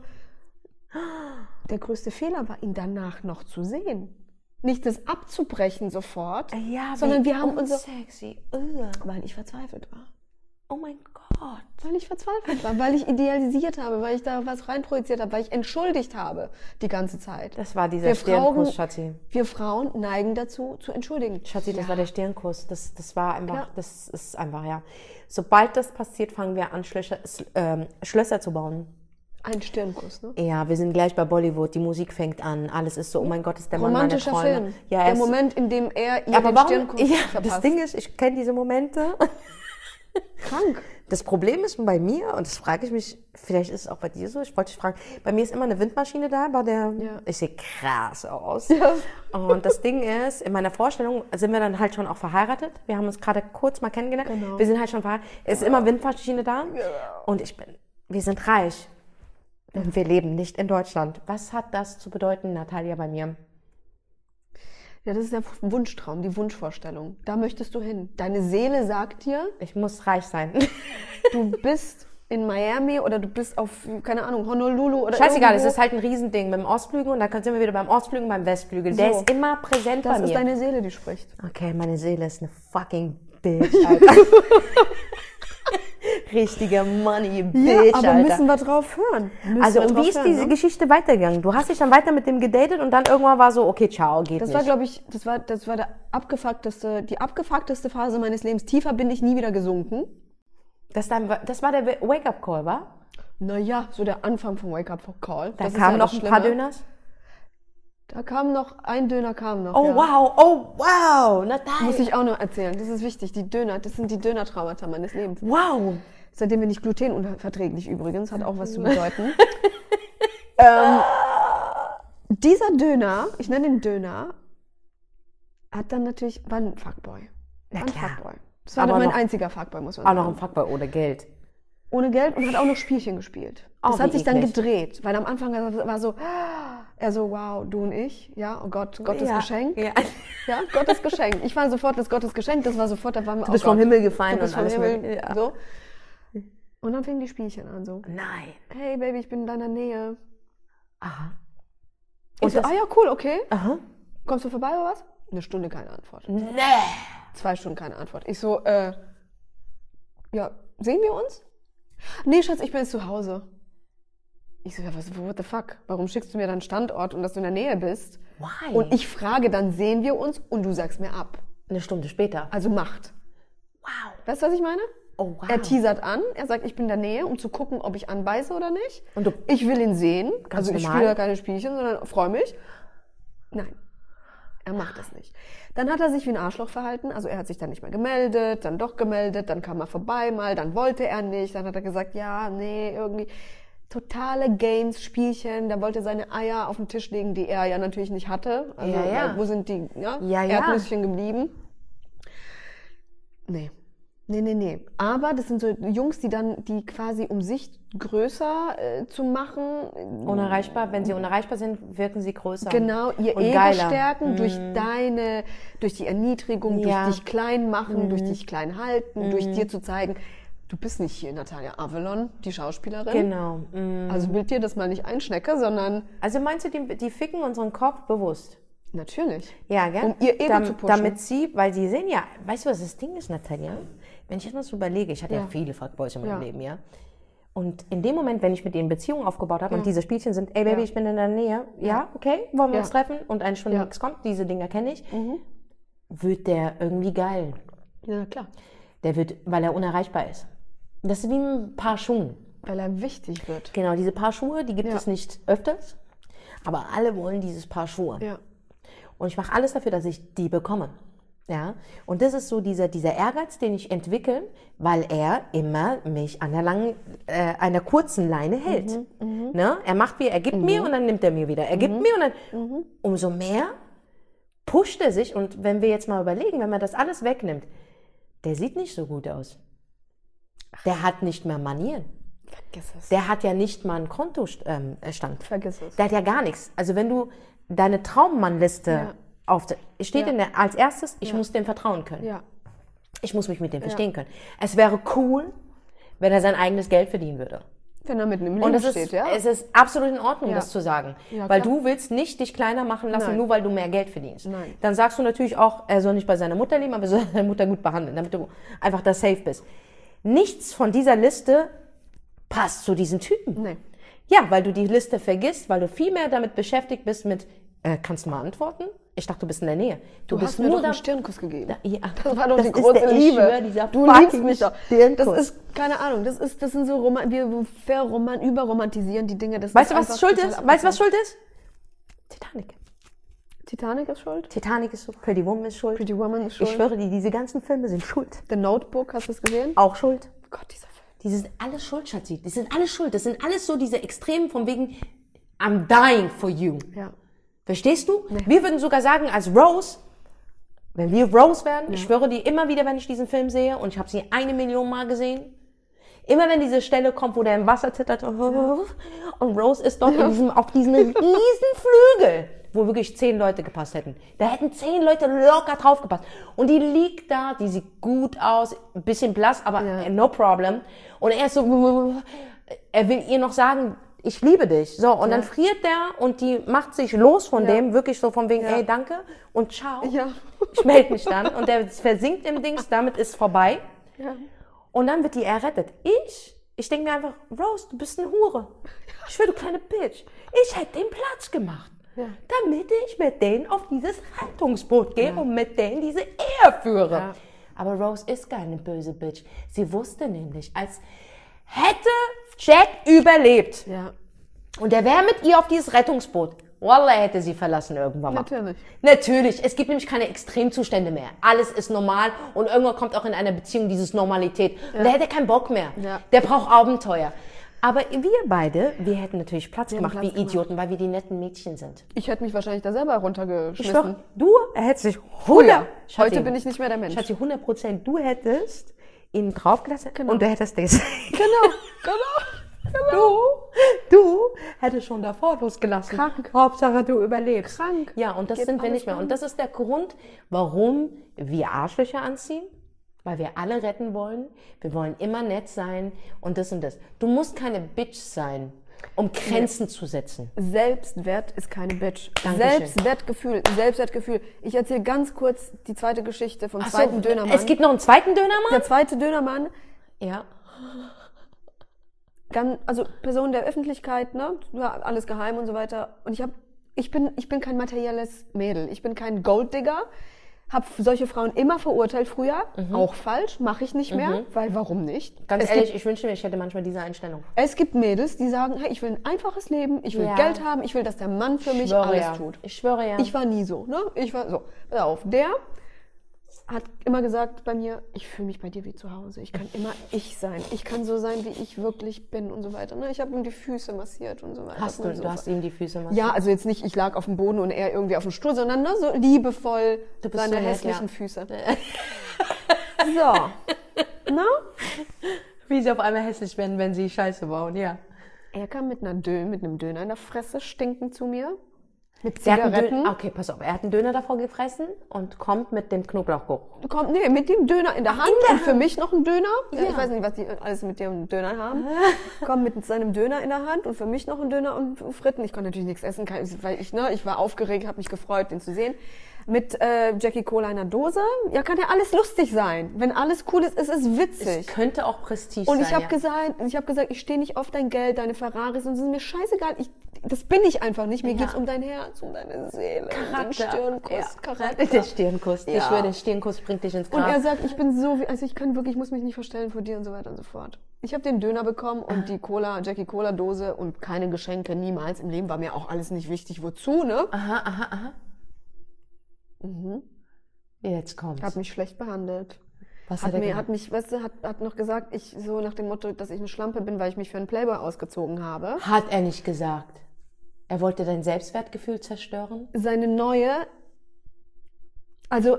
Der größte Fehler war, ihn danach noch zu sehen. Nicht das abzubrechen sofort, ja sondern wir haben unser. unsexy. Ugh. Weil ich verzweifelt war. Oh mein Gott. Weil ich verzweifelt war, weil ich idealisiert habe, weil ich da was reinprojiziert habe, weil ich entschuldigt habe die ganze Zeit. Das war dieser Wir Sternkuss, Frauen- Schatzi. Wir Frauen neigen dazu, zu entschuldigen. Schatzi, das Ja. war der Sternkuss. Das, das war einfach, Ja. das ist einfach, ja. Sobald das passiert, fangen wir an, Schlösser, ähm, Schlösser zu bauen. Ein Stirnkuss, ne? Ja, wir sind gleich bei Bollywood. Die Musik fängt an. Alles ist so, oh mein Gott, ist der Mann meiner Romantischer Träume. Film. Ja, er der Moment, in dem er ihr aber den warum? Stirnkuss Ja, verpasst. das Ding ist, ich kenne diese Momente. Krank. Das Problem ist bei mir, und das frage ich mich, vielleicht ist es auch bei dir so, ich wollte dich fragen, bei mir ist immer eine Windmaschine da, bei der, Ja. ich sehe krass aus. Ja. Und das Ding ist, in meiner Vorstellung sind wir dann halt schon auch verheiratet. Wir haben uns gerade kurz mal kennengelernt. Genau. Wir sind halt schon verheiratet. Es ist immer Windmaschine da. Und ich bin, wir sind reich. Und wir leben nicht in Deutschland. Was hat das zu bedeuten, Natalia, bei mir? Ja, das ist der Wunschtraum, die Wunschvorstellung. Da möchtest du hin. Deine Seele sagt dir, Ich muss reich sein. *laughs* du bist in Miami oder du bist auf, keine Ahnung, Honolulu oder Scheißegal, es ist halt ein Riesending mit dem Ostflügel und dann sind wir wieder beim Ostflügel, beim Westflügel. Der So. ist immer präsent Das bei ist mir. deine Seele, die spricht. Okay, meine Seele ist eine fucking Bitch, Alter. *laughs* Richtige Money Bitch, aber Alter. müssen wir drauf hören. Müssen also, und wie ist hören, diese ne? Geschichte weitergegangen? Du hast dich dann weiter mit dem gedatet und dann irgendwann war so, okay, ciao, geht Das nicht. war, glaube ich, das war, das war der abgefuckteste, die abgefuckteste Phase meines Lebens. Tiefer bin ich nie wieder gesunken. das, dann, das war der Wake-up-Call, war? Naja, so der Anfang vom Wake-up Call. Da Das kamen ja noch das ein paar. Döners. Da kam noch, ein Döner kam noch. Oh, ja. wow, oh, wow, Natalia. Muss ich auch noch erzählen. Das ist wichtig. Die Döner, das sind die Döner-Traumata meines Lebens. Wow. Seitdem bin ich glutenunverträglich übrigens, hat auch was zu bedeuten. *laughs* ähm, dieser Döner, ich nenne ihn Döner, hat dann natürlich, war ein Fuckboy. Na War ein klar. Fuckboy. Das war Aber doch mein einziger Fuckboy, muss man Auch sagen. noch ein Fuckboy ohne Geld. Ohne Geld und hat auch noch Spielchen gespielt. Oh, Das hat sich dann gedreht, weil am Anfang war so, er so, wow, du und ich, ja, oh Gott, Gottes ja. Geschenk. Ja. *laughs* Ja, Gottes Geschenk. Ich war sofort das Gottes Geschenk, das war sofort, da waren wir, Du bist oh vom. Himmel gefallen Du bist und alles vom Himmel, mögliche, ja. so. Und dann fingen die Spielchen an, so, Nein. hey Baby, ich bin in deiner Nähe. Aha. Und ich so, das- ah ja, cool, okay. Aha. Kommst du vorbei oder was? Eine Stunde keine Antwort. Nee. Zwei Stunden keine Antwort. Ich so, äh, ja, sehen wir uns? Nee, Schatz, ich bin jetzt zu Hause. Ich so, ja, was, what the fuck? Warum schickst du mir dann Standort und dass du in der Nähe bist? Why? Und ich frage, dann sehen wir uns und du sagst mir ab. Eine Stunde später. Also Macht. Wow. Weißt du, was ich meine? Oh, wow. Er teasert an, er sagt, ich bin in der Nähe, um zu gucken, ob ich anbeiße oder nicht. Und du- ich will ihn sehen. Also ich normal. spiele da keine Spielchen, sondern freue mich. Nein, er macht das nicht. Dann hat er sich wie ein Arschloch verhalten. Also er hat sich dann nicht mehr gemeldet, dann doch gemeldet, dann kam er vorbei mal, dann wollte er nicht, dann hat er gesagt, ja, nee, irgendwie totale Games, Spielchen. Der wollte seine Eier auf den Tisch legen, die er ja natürlich nicht hatte. Also Ja, ja. wo sind die ja, Ja, ja. Erdnüsschen geblieben? Nee. Nee, nee, nee. Aber das sind so Jungs, die dann, die quasi um sich größer äh, zu machen. Unerreichbar. Wenn sie unerreichbar sind, wirken sie größer. Genau, ihr Ego geiler. stärken durch deine, durch die Erniedrigung, Ja. durch dich klein machen, durch dich klein halten, durch dir zu zeigen, du bist nicht hier Natalia Avalon, die Schauspielerin. Genau. Mm. Also bild dir das mal nicht einschnecke, sondern Also meinst du, die, die ficken unseren Kopf bewusst? natürlich. Ja, gell? Um ihr Ego Dam- zu pushen. Damit sie, weil sie sehen ja, weißt du, was das Ding ist, Natalia? Wenn ich jetzt mal so überlege, ich hatte ja, Ja. viele Fuckboys in meinem Ja. Leben, ja. Und in dem Moment, wenn ich mit denen Beziehungen aufgebaut habe und diese Spielchen sind, ey Baby, Ja. ich bin in der Nähe, ja, okay, wollen wir Ja. uns treffen und eine Stunde Ja. nichts kommt, diese Dinger kenne ich, Mhm. wird der irgendwie geil. Ja, klar. Der wird, weil er unerreichbar ist. Das ist wie ein Paar Schuhen. Weil er wichtig wird. Genau, diese Paar Schuhe, die gibt Ja. es nicht öfters, aber alle wollen dieses Paar Schuhe. Ja. Und ich mache alles dafür, dass ich die bekomme. Ja, und das ist so dieser, dieser Ehrgeiz, den ich entwickle, weil er immer mich an der langen, äh, einer kurzen Leine hält. Ne? Er macht wie, er gibt mir und dann nimmt er mir wieder. Er gibt mir und dann, umso mehr pusht er sich. Und wenn wir jetzt mal überlegen, wenn man das alles wegnimmt, der sieht nicht so gut aus. Der hat nicht mehr Manieren. Vergiss es. Der hat ja nicht mal einen Kontostand. Vergiss es. Der hat ja gar nichts. Also wenn du deine Traummannliste Ja. Auf steht Ja. in der, als erstes, ich muss dem vertrauen können. Ja. Ich muss mich mit dem verstehen können. Es wäre cool, wenn er sein eigenes Geld verdienen würde. Wenn er im Und Leben es ist, steht, ja. es ist absolut in Ordnung, Ja. das zu sagen. Ja, weil du willst nicht dich kleiner machen lassen, Nein. nur weil du mehr Geld verdienst. Nein. Dann sagst du natürlich auch, er soll nicht bei seiner Mutter leben, aber er soll *laughs* seine Mutter gut behandeln, damit du einfach da safe bist. Nichts von dieser Liste passt zu diesen Typen. Nee. Ja, weil du die Liste vergisst, weil du viel mehr damit beschäftigt bist mit, äh, kannst du mal antworten? Ich dachte, du bist in der Nähe. Du, Du bist hast mir nur doch da. einen Stirnkuss gegeben. ja, Das war doch das die ist große Liebe. schwör, du liebst mich doch. Das ist, keine Ahnung, das ist, das sind so, Roman wir verroman überromantisieren die Dinge. Das Weißt du, was schuld ist? Weißt du, was schuld ist? Titanic. Titanic ist schuld? Titanic ist schuld, Pretty Woman ist schuld. Pretty Woman ist schuld. Ich schwöre dir, diese ganzen Filme sind schuld. The Notebook, hast du es gesehen? Auch schuld. Gott, dieser Film. Die sind alles schuld, Schatzi. Die sind alles schuld. Das sind alles so diese Extremen von wegen, I'm dying for you. Ja. Verstehst du? Wir würden sogar sagen, als Rose, wenn wir Rose werden, ich schwöre dir immer wieder, wenn ich diesen Film sehe, und ich habe sie eine Million Mal gesehen, immer wenn diese Stelle kommt, wo der im Wasser zittert, und Rose ist dort in diesem, auf diesem riesen Flügel, wo wirklich zehn Leute gepasst hätten. Da hätten zehn Leute locker drauf gepasst. Und die liegt da, die sieht gut aus, ein bisschen blass, aber äh, no problem. Und er ist so, er will ihr noch sagen, ich liebe dich. So, und dann friert der und die macht sich los von Ja. dem, wirklich so von wegen, Ja. ey, danke und ciao. Ja. Ich melde mich dann. Und der versinkt im Dings, damit ist vorbei. Ja. Und dann wird die errettet. Ich, ich denke mir einfach, Rose, du bist eine Hure. Ich will, du kleine Bitch. Ich hätte den Platz gemacht. Ja. Damit ich mit denen auf dieses Rettungsboot gehe und mit denen diese Ehe führe. Ja. Aber Rose ist keine böse Bitch. Sie wusste nämlich, als hätte Jack überlebt Ja. und er wäre mit ihr auf dieses Rettungsboot, Wallah hätte sie verlassen irgendwann mal. Natürlich. Natürlich, es gibt nämlich keine Extremzustände mehr. Alles ist normal und irgendwann kommt auch in einer Beziehung dieses Normalität. Und der hätte keinen Bock mehr. Ja. Der braucht Abenteuer. Aber wir beide, wir hätten natürlich Platz haben gemacht Platz wie gemacht. Idioten, weil wir die netten Mädchen sind. Ich hätte mich wahrscheinlich da selber Ich runtergeschmissen. schwöre, du hättest dich 100, Oh ja. Schatzi, Heute bin ich nicht mehr der Mensch. Schatzi, 100 Prozent, du hättest ihn draufgelassen Genau. und du hättest das. Genau, genau. Du, du hättest schon davor losgelassen. Krank. Hauptsache du überlebst. Krank. Ja, und das Geht sind wir nicht mehr. Und das ist der Grund, warum wir Arschlöcher anziehen. Weil wir alle retten wollen. Wir wollen immer nett sein und das und das. Du musst keine Bitch sein, um Grenzen zu setzen. Selbstwert ist keine Bitch. Dankeschön. Selbstwertgefühl, Selbstwertgefühl. Ich erzähle ganz kurz die zweite Geschichte vom Ach so, zweiten Dönermann. Es gibt noch einen zweiten Dönermann? der zweite Dönermann, Ja. ganz, also Person der Öffentlichkeit, ne? Alles geheim und so weiter. Und ich habe, ich bin, ich bin kein materielles Mädel. Ich bin kein Golddigger. Hab solche Frauen immer verurteilt früher. Auch falsch, mache ich nicht mehr, weil warum nicht? Ganz es ehrlich, Gibt, ich wünschte mir, ich hätte manchmal diese Einstellung. es gibt Mädels, die sagen, hey, ich will ein einfaches Leben, ich will Ja. Geld haben, ich will, dass der Mann für mich schwöre alles ja. tut. Ich schwöre ja. Ich war nie so, ne? Ich war so. Pass auf, der hat immer gesagt bei mir, ich fühle mich bei dir wie zu Hause. Ich kann immer ich sein. Ich kann so sein, wie ich wirklich bin und so weiter. Ne? Ich habe ihm die Füße massiert und so weiter. hast du, du hast ihm die Füße massiert? Ja, also jetzt nicht, ich lag auf dem Boden und er irgendwie auf dem Stuhl, sondern ne, so liebevoll seine so nett, hässlichen ja. Füße. *laughs* So. Na? Wie sie auf einmal hässlich werden, wenn sie Scheiße bauen, ja. Er kam mit, einer Dö mit einem Döner in der Fresse stinken zu mir. Mit Zigaretten. Okay, pass auf, er hat einen Döner davor gefressen und kommt mit dem Knoblauchgeruch. Kommt, nee, mit dem Döner in der Hand der und für mich noch ein Döner. Ja. Ich weiß nicht, was die alles mit dem Döner haben. *laughs* Kommt mit seinem Döner in der Hand und für mich noch ein Döner und Fritten. Ich konnte natürlich nichts essen, weil ich, ne, ich war aufgeregt, habe mich gefreut, den zu sehen. Mit äh, Jackie Cola in der Dose. Ja, kann ja alles lustig sein. Wenn alles cool ist, ist es Es witzig. könnte auch Prestige Und sein. ich habe ja. gesagt, ich habe gesagt, ich stehe nicht auf dein Geld, deine Ferraris und es ist mir scheißegal. Ich, das bin ich einfach nicht. Mir Ja. geht's um dein Herz, um deine Seele, um den Stirnkuss, Ja. Charakter. Der Stirnkuss. Ich Ja. schwöre, der Stirnkuss bringt dich ins Und er Grab. sagt, ich bin so, wie, also ich kann wirklich, ich muss mich nicht verstellen vor dir und so weiter und so fort. Ich habe den Döner bekommen und die Cola, Jackie Cola Dose und keine Geschenke, niemals im Leben war mir auch alles nicht wichtig. Wozu, ne? Aha, aha, aha. Mhm. Jetzt kommt's. Hat mich schlecht behandelt. Was Hat er mir, hat mich, weißt du, hat, hat noch gesagt, ich so nach dem Motto, dass ich eine Schlampe bin, weil ich mich für einen Playboy ausgezogen habe. Hat er nicht gesagt. Er wollte dein Selbstwertgefühl zerstören? Seine neue, also,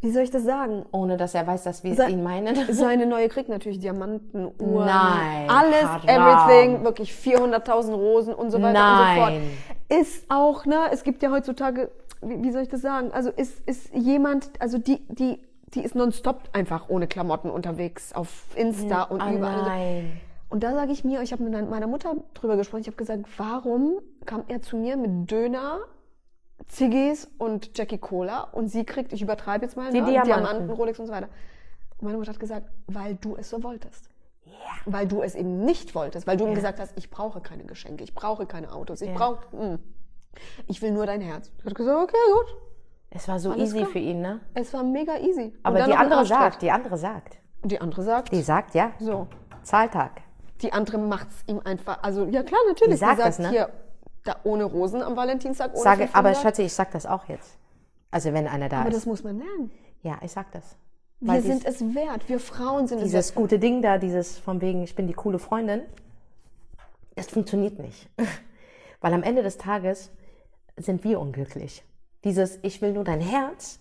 wie soll ich das sagen? Ohne dass er weiß, dass wir Se- ihn meinen? *laughs* Seine neue kriegt natürlich Diamanten, Uhren, Nein, alles, Haram. everything, wirklich 400.000 Rosen und so weiter und so fort. Nein. Ist auch, ne, es gibt ja heutzutage, wie, wie soll ich das sagen? Also ist, ist jemand, also die, die, die ist nonstop einfach ohne Klamotten unterwegs auf Insta und Ah, überall. nein. Und da sage ich mir, ich habe mit meiner Mutter drüber gesprochen, ich habe gesagt, warum kam er zu mir mit Döner, Ziggis und Jackie Cola und sie kriegt, ich übertreibe jetzt mal, Die ne, Diamanten. Diamanten, Rolex und so weiter. Und meine Mutter hat gesagt, weil du es so wolltest. Weil du es eben nicht wolltest, weil du ihm gesagt hast, ich brauche keine Geschenke, ich brauche keine Autos, ich Ja. brauche, mm, ich will nur dein Herz. Ich habe gesagt, okay, gut. Es war so Alles easy klar. für ihn, ne? Es war mega easy. Aber die andere sagt, die andere sagt. Und die andere sagt, Die sagt, ja. so. Zahltag. Die andere macht's ihm einfach, also ja klar, natürlich. Die sagt die das, ne? hier, da ohne Rosen am Valentinstag, ohne Sage, aber 500. Schatzi, ich sag das auch jetzt. Also wenn einer da Aber das ist. muss man lernen. Ja, ich sag das. Wir sind es wert. Wir Frauen sind es dieses wert. gute Ding da, dieses von wegen, ich bin die coole Freundin, das funktioniert nicht. *laughs* Weil am Ende des Tages sind wir unglücklich. Dieses, ich will nur dein Herz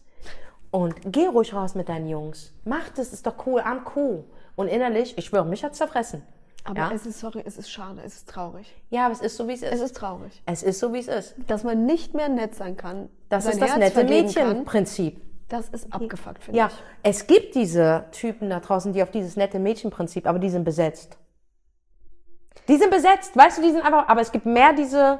und geh ruhig raus mit deinen Jungs. Mach das, ist doch cool, I'm cool. Und innerlich, ich schwöre, mich hat's zerfressen. Aber ja? es ist, sorry, es ist schade, es ist traurig. ja, aber es ist so, wie es ist. Es ist traurig. Es ist so, wie es ist. Dass man nicht mehr nett sein kann. Das ist das Herz nette Mädchenprinzip. das ist abgefuckt, finde Ja, ich. es gibt diese Typen da draußen, die auf dieses nette Mädchenprinzip, aber die sind besetzt. Die sind besetzt, weißt du, die sind einfach, aber es gibt mehr diese,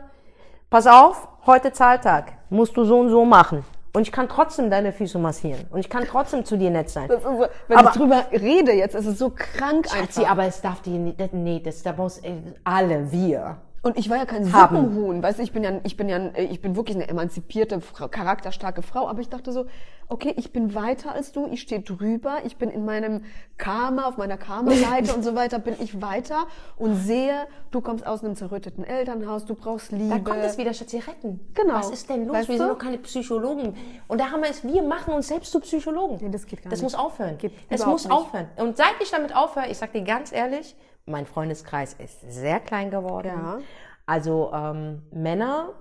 pass auf, heute Zahltag, musst du so und so machen. Und ich kann trotzdem deine Füße massieren. Und ich kann trotzdem zu dir nett sein. So, wenn Aber- ich drüber rede jetzt, ist es so krank Schatzi, einfach. aber es darf die nicht, nee, das, da muss äh, alle, wir. Und ich war ja kein Haben. Suppenhuhn, weißt du, ich bin ja, ich bin ja, ich bin wirklich eine emanzipierte, charakterstarke Frau, aber ich dachte so, okay, ich bin weiter als du, ich stehe drüber, ich bin in meinem Karma, auf meiner Karma-Seite *laughs* und so weiter, bin ich weiter und sehe, du kommst aus einem zerrütteten Elternhaus, du brauchst Liebe. Da kommt es wieder, Schatzi, retten. Genau. Was ist denn los? Weißt wir sind doch keine Psychologen. Und da haben wir es, wir machen uns selbst zu Psychologen. Nee, das geht gar Das nicht. muss aufhören. Geht das überhaupt muss nicht. aufhören. Und seit ich damit aufhöre, ich sag dir ganz ehrlich, mein Freundeskreis ist sehr klein geworden. Ja. Also ähm, Männer,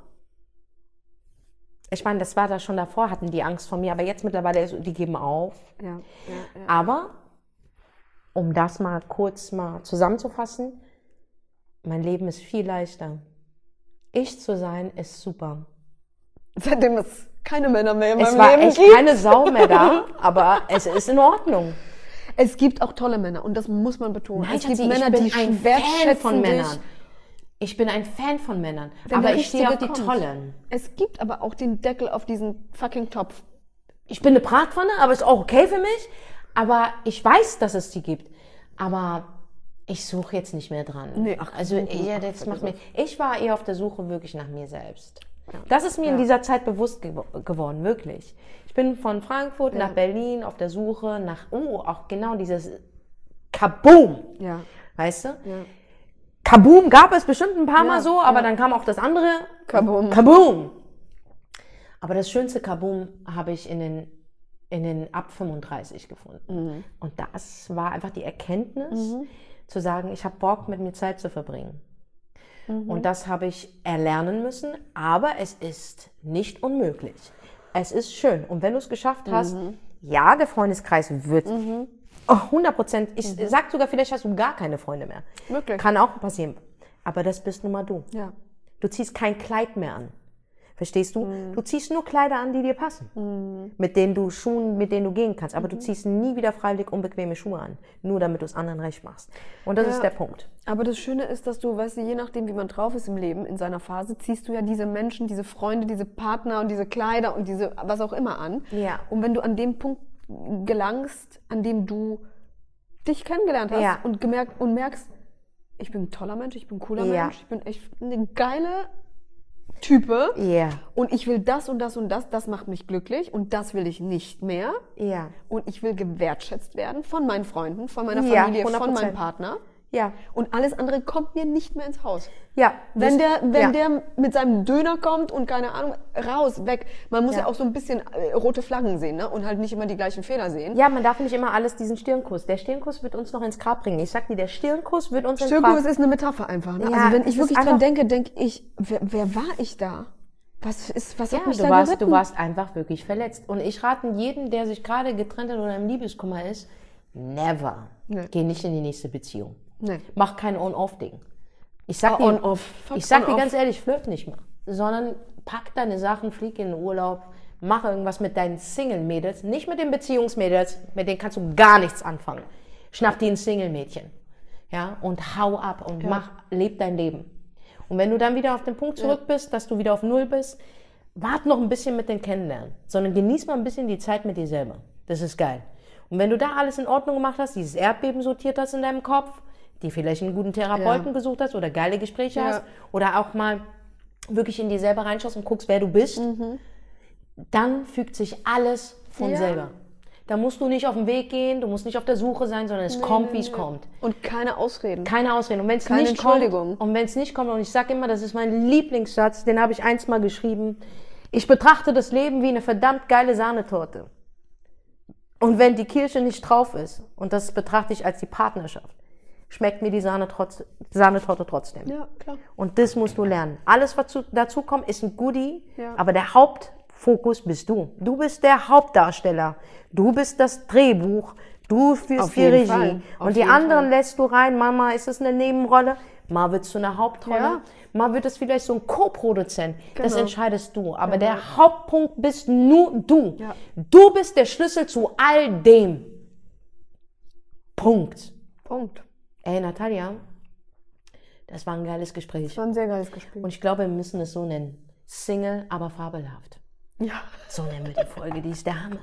ich meine, das war da schon davor, hatten die Angst vor mir, aber jetzt mittlerweile, die geben auf. Ja, ja. Aber, um das mal kurz mal zusammenzufassen, mein Leben ist viel leichter. Ich zu sein ist super. Seitdem es keine Männer mehr in Es meinem war Leben echt gibt. keine Sau mehr da, *laughs* aber es ist in Ordnung. Es gibt auch tolle Männer und das muss man betonen. Nein, es gibt Schatzi, Männer, ich bin die ein Fan von. Männern. Ich bin ein Fan von Männern, Wenn aber ich stehe auf die kommt. Tollen. Es gibt aber auch den Deckel auf diesen fucking Topf. Ich bin eine Bratpfanne, aber ist auch okay für mich. Aber ich weiß, dass es die gibt. Aber ich suche jetzt nicht mehr dran. Nee, ach, also suchen, ja, das macht mir. Ich war eher auf der Suche wirklich nach mir selbst. Das ist mir in dieser Zeit bewusst gew geworden, wirklich. Ich bin von Frankfurt nach Berlin auf der Suche nach, oh, auch genau dieses Kaboom, Ja. weißt du? ja. Kaboom gab es bestimmt ein paar Ja, Mal so, aber ja. dann kam auch das andere. Kaboom. Kaboom. Aber das schönste Kaboom habe ich in den, in den ab 35 gefunden. Mhm. Und das war einfach die Erkenntnis, zu sagen, ich habe Bock, mit mir Zeit zu verbringen. Mhm. Und das habe ich erlernen müssen, aber es ist nicht unmöglich. Es ist schön. Und wenn du es geschafft hast, Mhm. ja, der Freundeskreis wird Oh, 100 Prozent. Ich sag sogar, vielleicht hast du gar keine Freunde mehr. Wirklich? Kann auch passieren. Aber das bist nun mal du. Ja. Du ziehst kein Kleid mehr an. Verstehst du? Du ziehst nur Kleider an, die dir passen. Mit denen du Schuhen, mit denen du gehen kannst. Aber du ziehst nie wieder freiwillig unbequeme Schuhe an. Nur damit du es anderen recht machst. Und das Ja. ist der Punkt. Aber das Schöne ist, dass du, weißt du, je nachdem, wie man drauf ist im Leben, in seiner Phase, ziehst du ja diese Menschen, diese Freunde, diese Partner und diese Kleider und diese was auch immer an. Ja. Und wenn du an dem Punkt gelangst, an dem du dich kennengelernt hast Ja. und gemerkt und merkst, ich bin ein toller Mensch, ich bin ein cooler Ja. Mensch, ich bin echt eine geile Type Ja. und ich will das und das und das, das macht mich glücklich und das will ich nicht mehr. Ja. Und ich will gewertschätzt werden von meinen Freunden, von meiner Ja, Familie, von 100%. meinem Partner. Ja. Und alles andere kommt mir nicht mehr ins Haus. Ja. Wenn der, wenn ja. der mit seinem Döner kommt und keine Ahnung, raus, weg. Man muss ja, Ja. auch so ein bisschen äh, rote Flaggen sehen, ne? Und halt nicht immer die gleichen Fehler sehen. Ja, man darf nicht immer alles diesen Stirnkuss. Der Stirnkuss wird uns noch ins Grab bringen. Ich sag dir, der Stirnkuss wird uns ins Stirnkuss Grab ist eine Metapher einfach. Ne? Ja, also wenn ich wirklich dran denke, denke ich, wer, wer war ich da? Was ist, was Ja, hat mich du da warst, geritten? du warst einfach wirklich verletzt. Und ich rate jeden, der sich gerade getrennt hat oder im Liebeskummer ist, never. Nee. Geh nicht in die nächste Beziehung. Nee. Mach kein On-Off-Ding. Ich sag Ah, dir, ich sag dir On-Off. ganz ehrlich, flirt nicht mal. Sondern pack deine Sachen, flieg in den Urlaub, mach irgendwas mit deinen Single-Mädels, nicht mit den Beziehungsmädels, mit denen kannst du gar nichts anfangen. Schnapp dir ein Single-Mädchen. Ja, und hau ab und mach, leb dein Leben. Und wenn du dann wieder auf den Punkt zurück bist, dass du wieder auf Null bist, wart noch ein bisschen mit den Kennenlernen, sondern genieß mal ein bisschen die Zeit mit dir selber. Das ist geil. Und wenn du da alles in Ordnung gemacht hast, dieses Erdbeben sortiert hast in deinem Kopf, die vielleicht einen guten Therapeuten Ja. gesucht hast oder geile Gespräche Ja. hast oder auch mal wirklich in dir selber reinschaust und guckst, wer du bist, dann fügt sich alles von Ja. selber. Da musst du nicht auf den Weg gehen, du musst nicht auf der Suche sein, sondern es kommt, wie es kommt. Und keine Ausreden. Keine Ausreden. Und wenn es nicht kommt, Entschuldigung. und wenn es nicht kommt, und ich sage immer, das ist mein Lieblingssatz, den habe ich einst mal geschrieben. Ich betrachte das Leben wie eine verdammt geile Sahnetorte. Und wenn die Kirsche nicht drauf ist, und das betrachte ich als die Partnerschaft, schmeckt mir die Sahne trotz, Sahnetorte trotzdem. Ja, klar. Und das musst du lernen. Alles, was zu, dazu kommt, ist ein Goodie, Ja. aber der Hauptfokus bist du. Du bist der Hauptdarsteller. Du bist das Drehbuch. Du führst die Regie. Und die anderen Fall. lässt du rein. Mama, ist es eine Nebenrolle? Mal wird es zu einer Hauptrolle. Ja. Mal wird es vielleicht so ein Co-Produzent. Das Genau. entscheidest du. Aber der Hauptpunkt bist nur du. Ja. Du bist der Schlüssel zu all dem. Punkt. Punkt. Ey, Natalia, das war ein geiles Gespräch. Das war ein sehr geiles Gespräch. Und ich glaube, wir müssen es so nennen. Single, aber fabelhaft. ja, So nennen wir die Folge. Die ist der Hammer.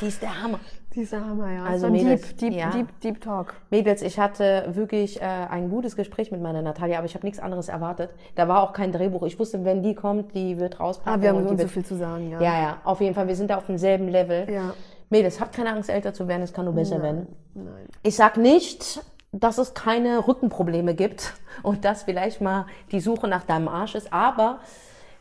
Die ist der Hammer. dieser Hammer, ja. Also so Mädels, deep, deep, ja. deep, deep Talk. Mädels, ich hatte wirklich äh, ein gutes Gespräch mit meiner Natalia, aber ich habe nichts anderes erwartet. Da war auch kein Drehbuch. Ich wusste, wenn die kommt, die wird rauspacken. Ah, wir haben die so wird, viel zu sagen, ja. Ja, ja, auf jeden Fall. Wir sind da auf demselben Level. Ja. Mädels, habt keine Angst, älter zu werden. Es kann nur besser werden. Nein. Ich sag nicht, dass es keine Rückenprobleme gibt und dass vielleicht mal die Suche nach deinem Arsch ist, aber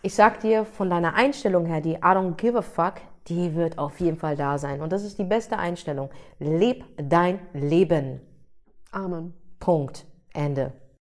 ich sag dir von deiner Einstellung her, die I don't give a fuck, die wird auf jeden Fall da sein. Und das ist die beste Einstellung. Leb dein Leben. Amen. Punkt. Ende.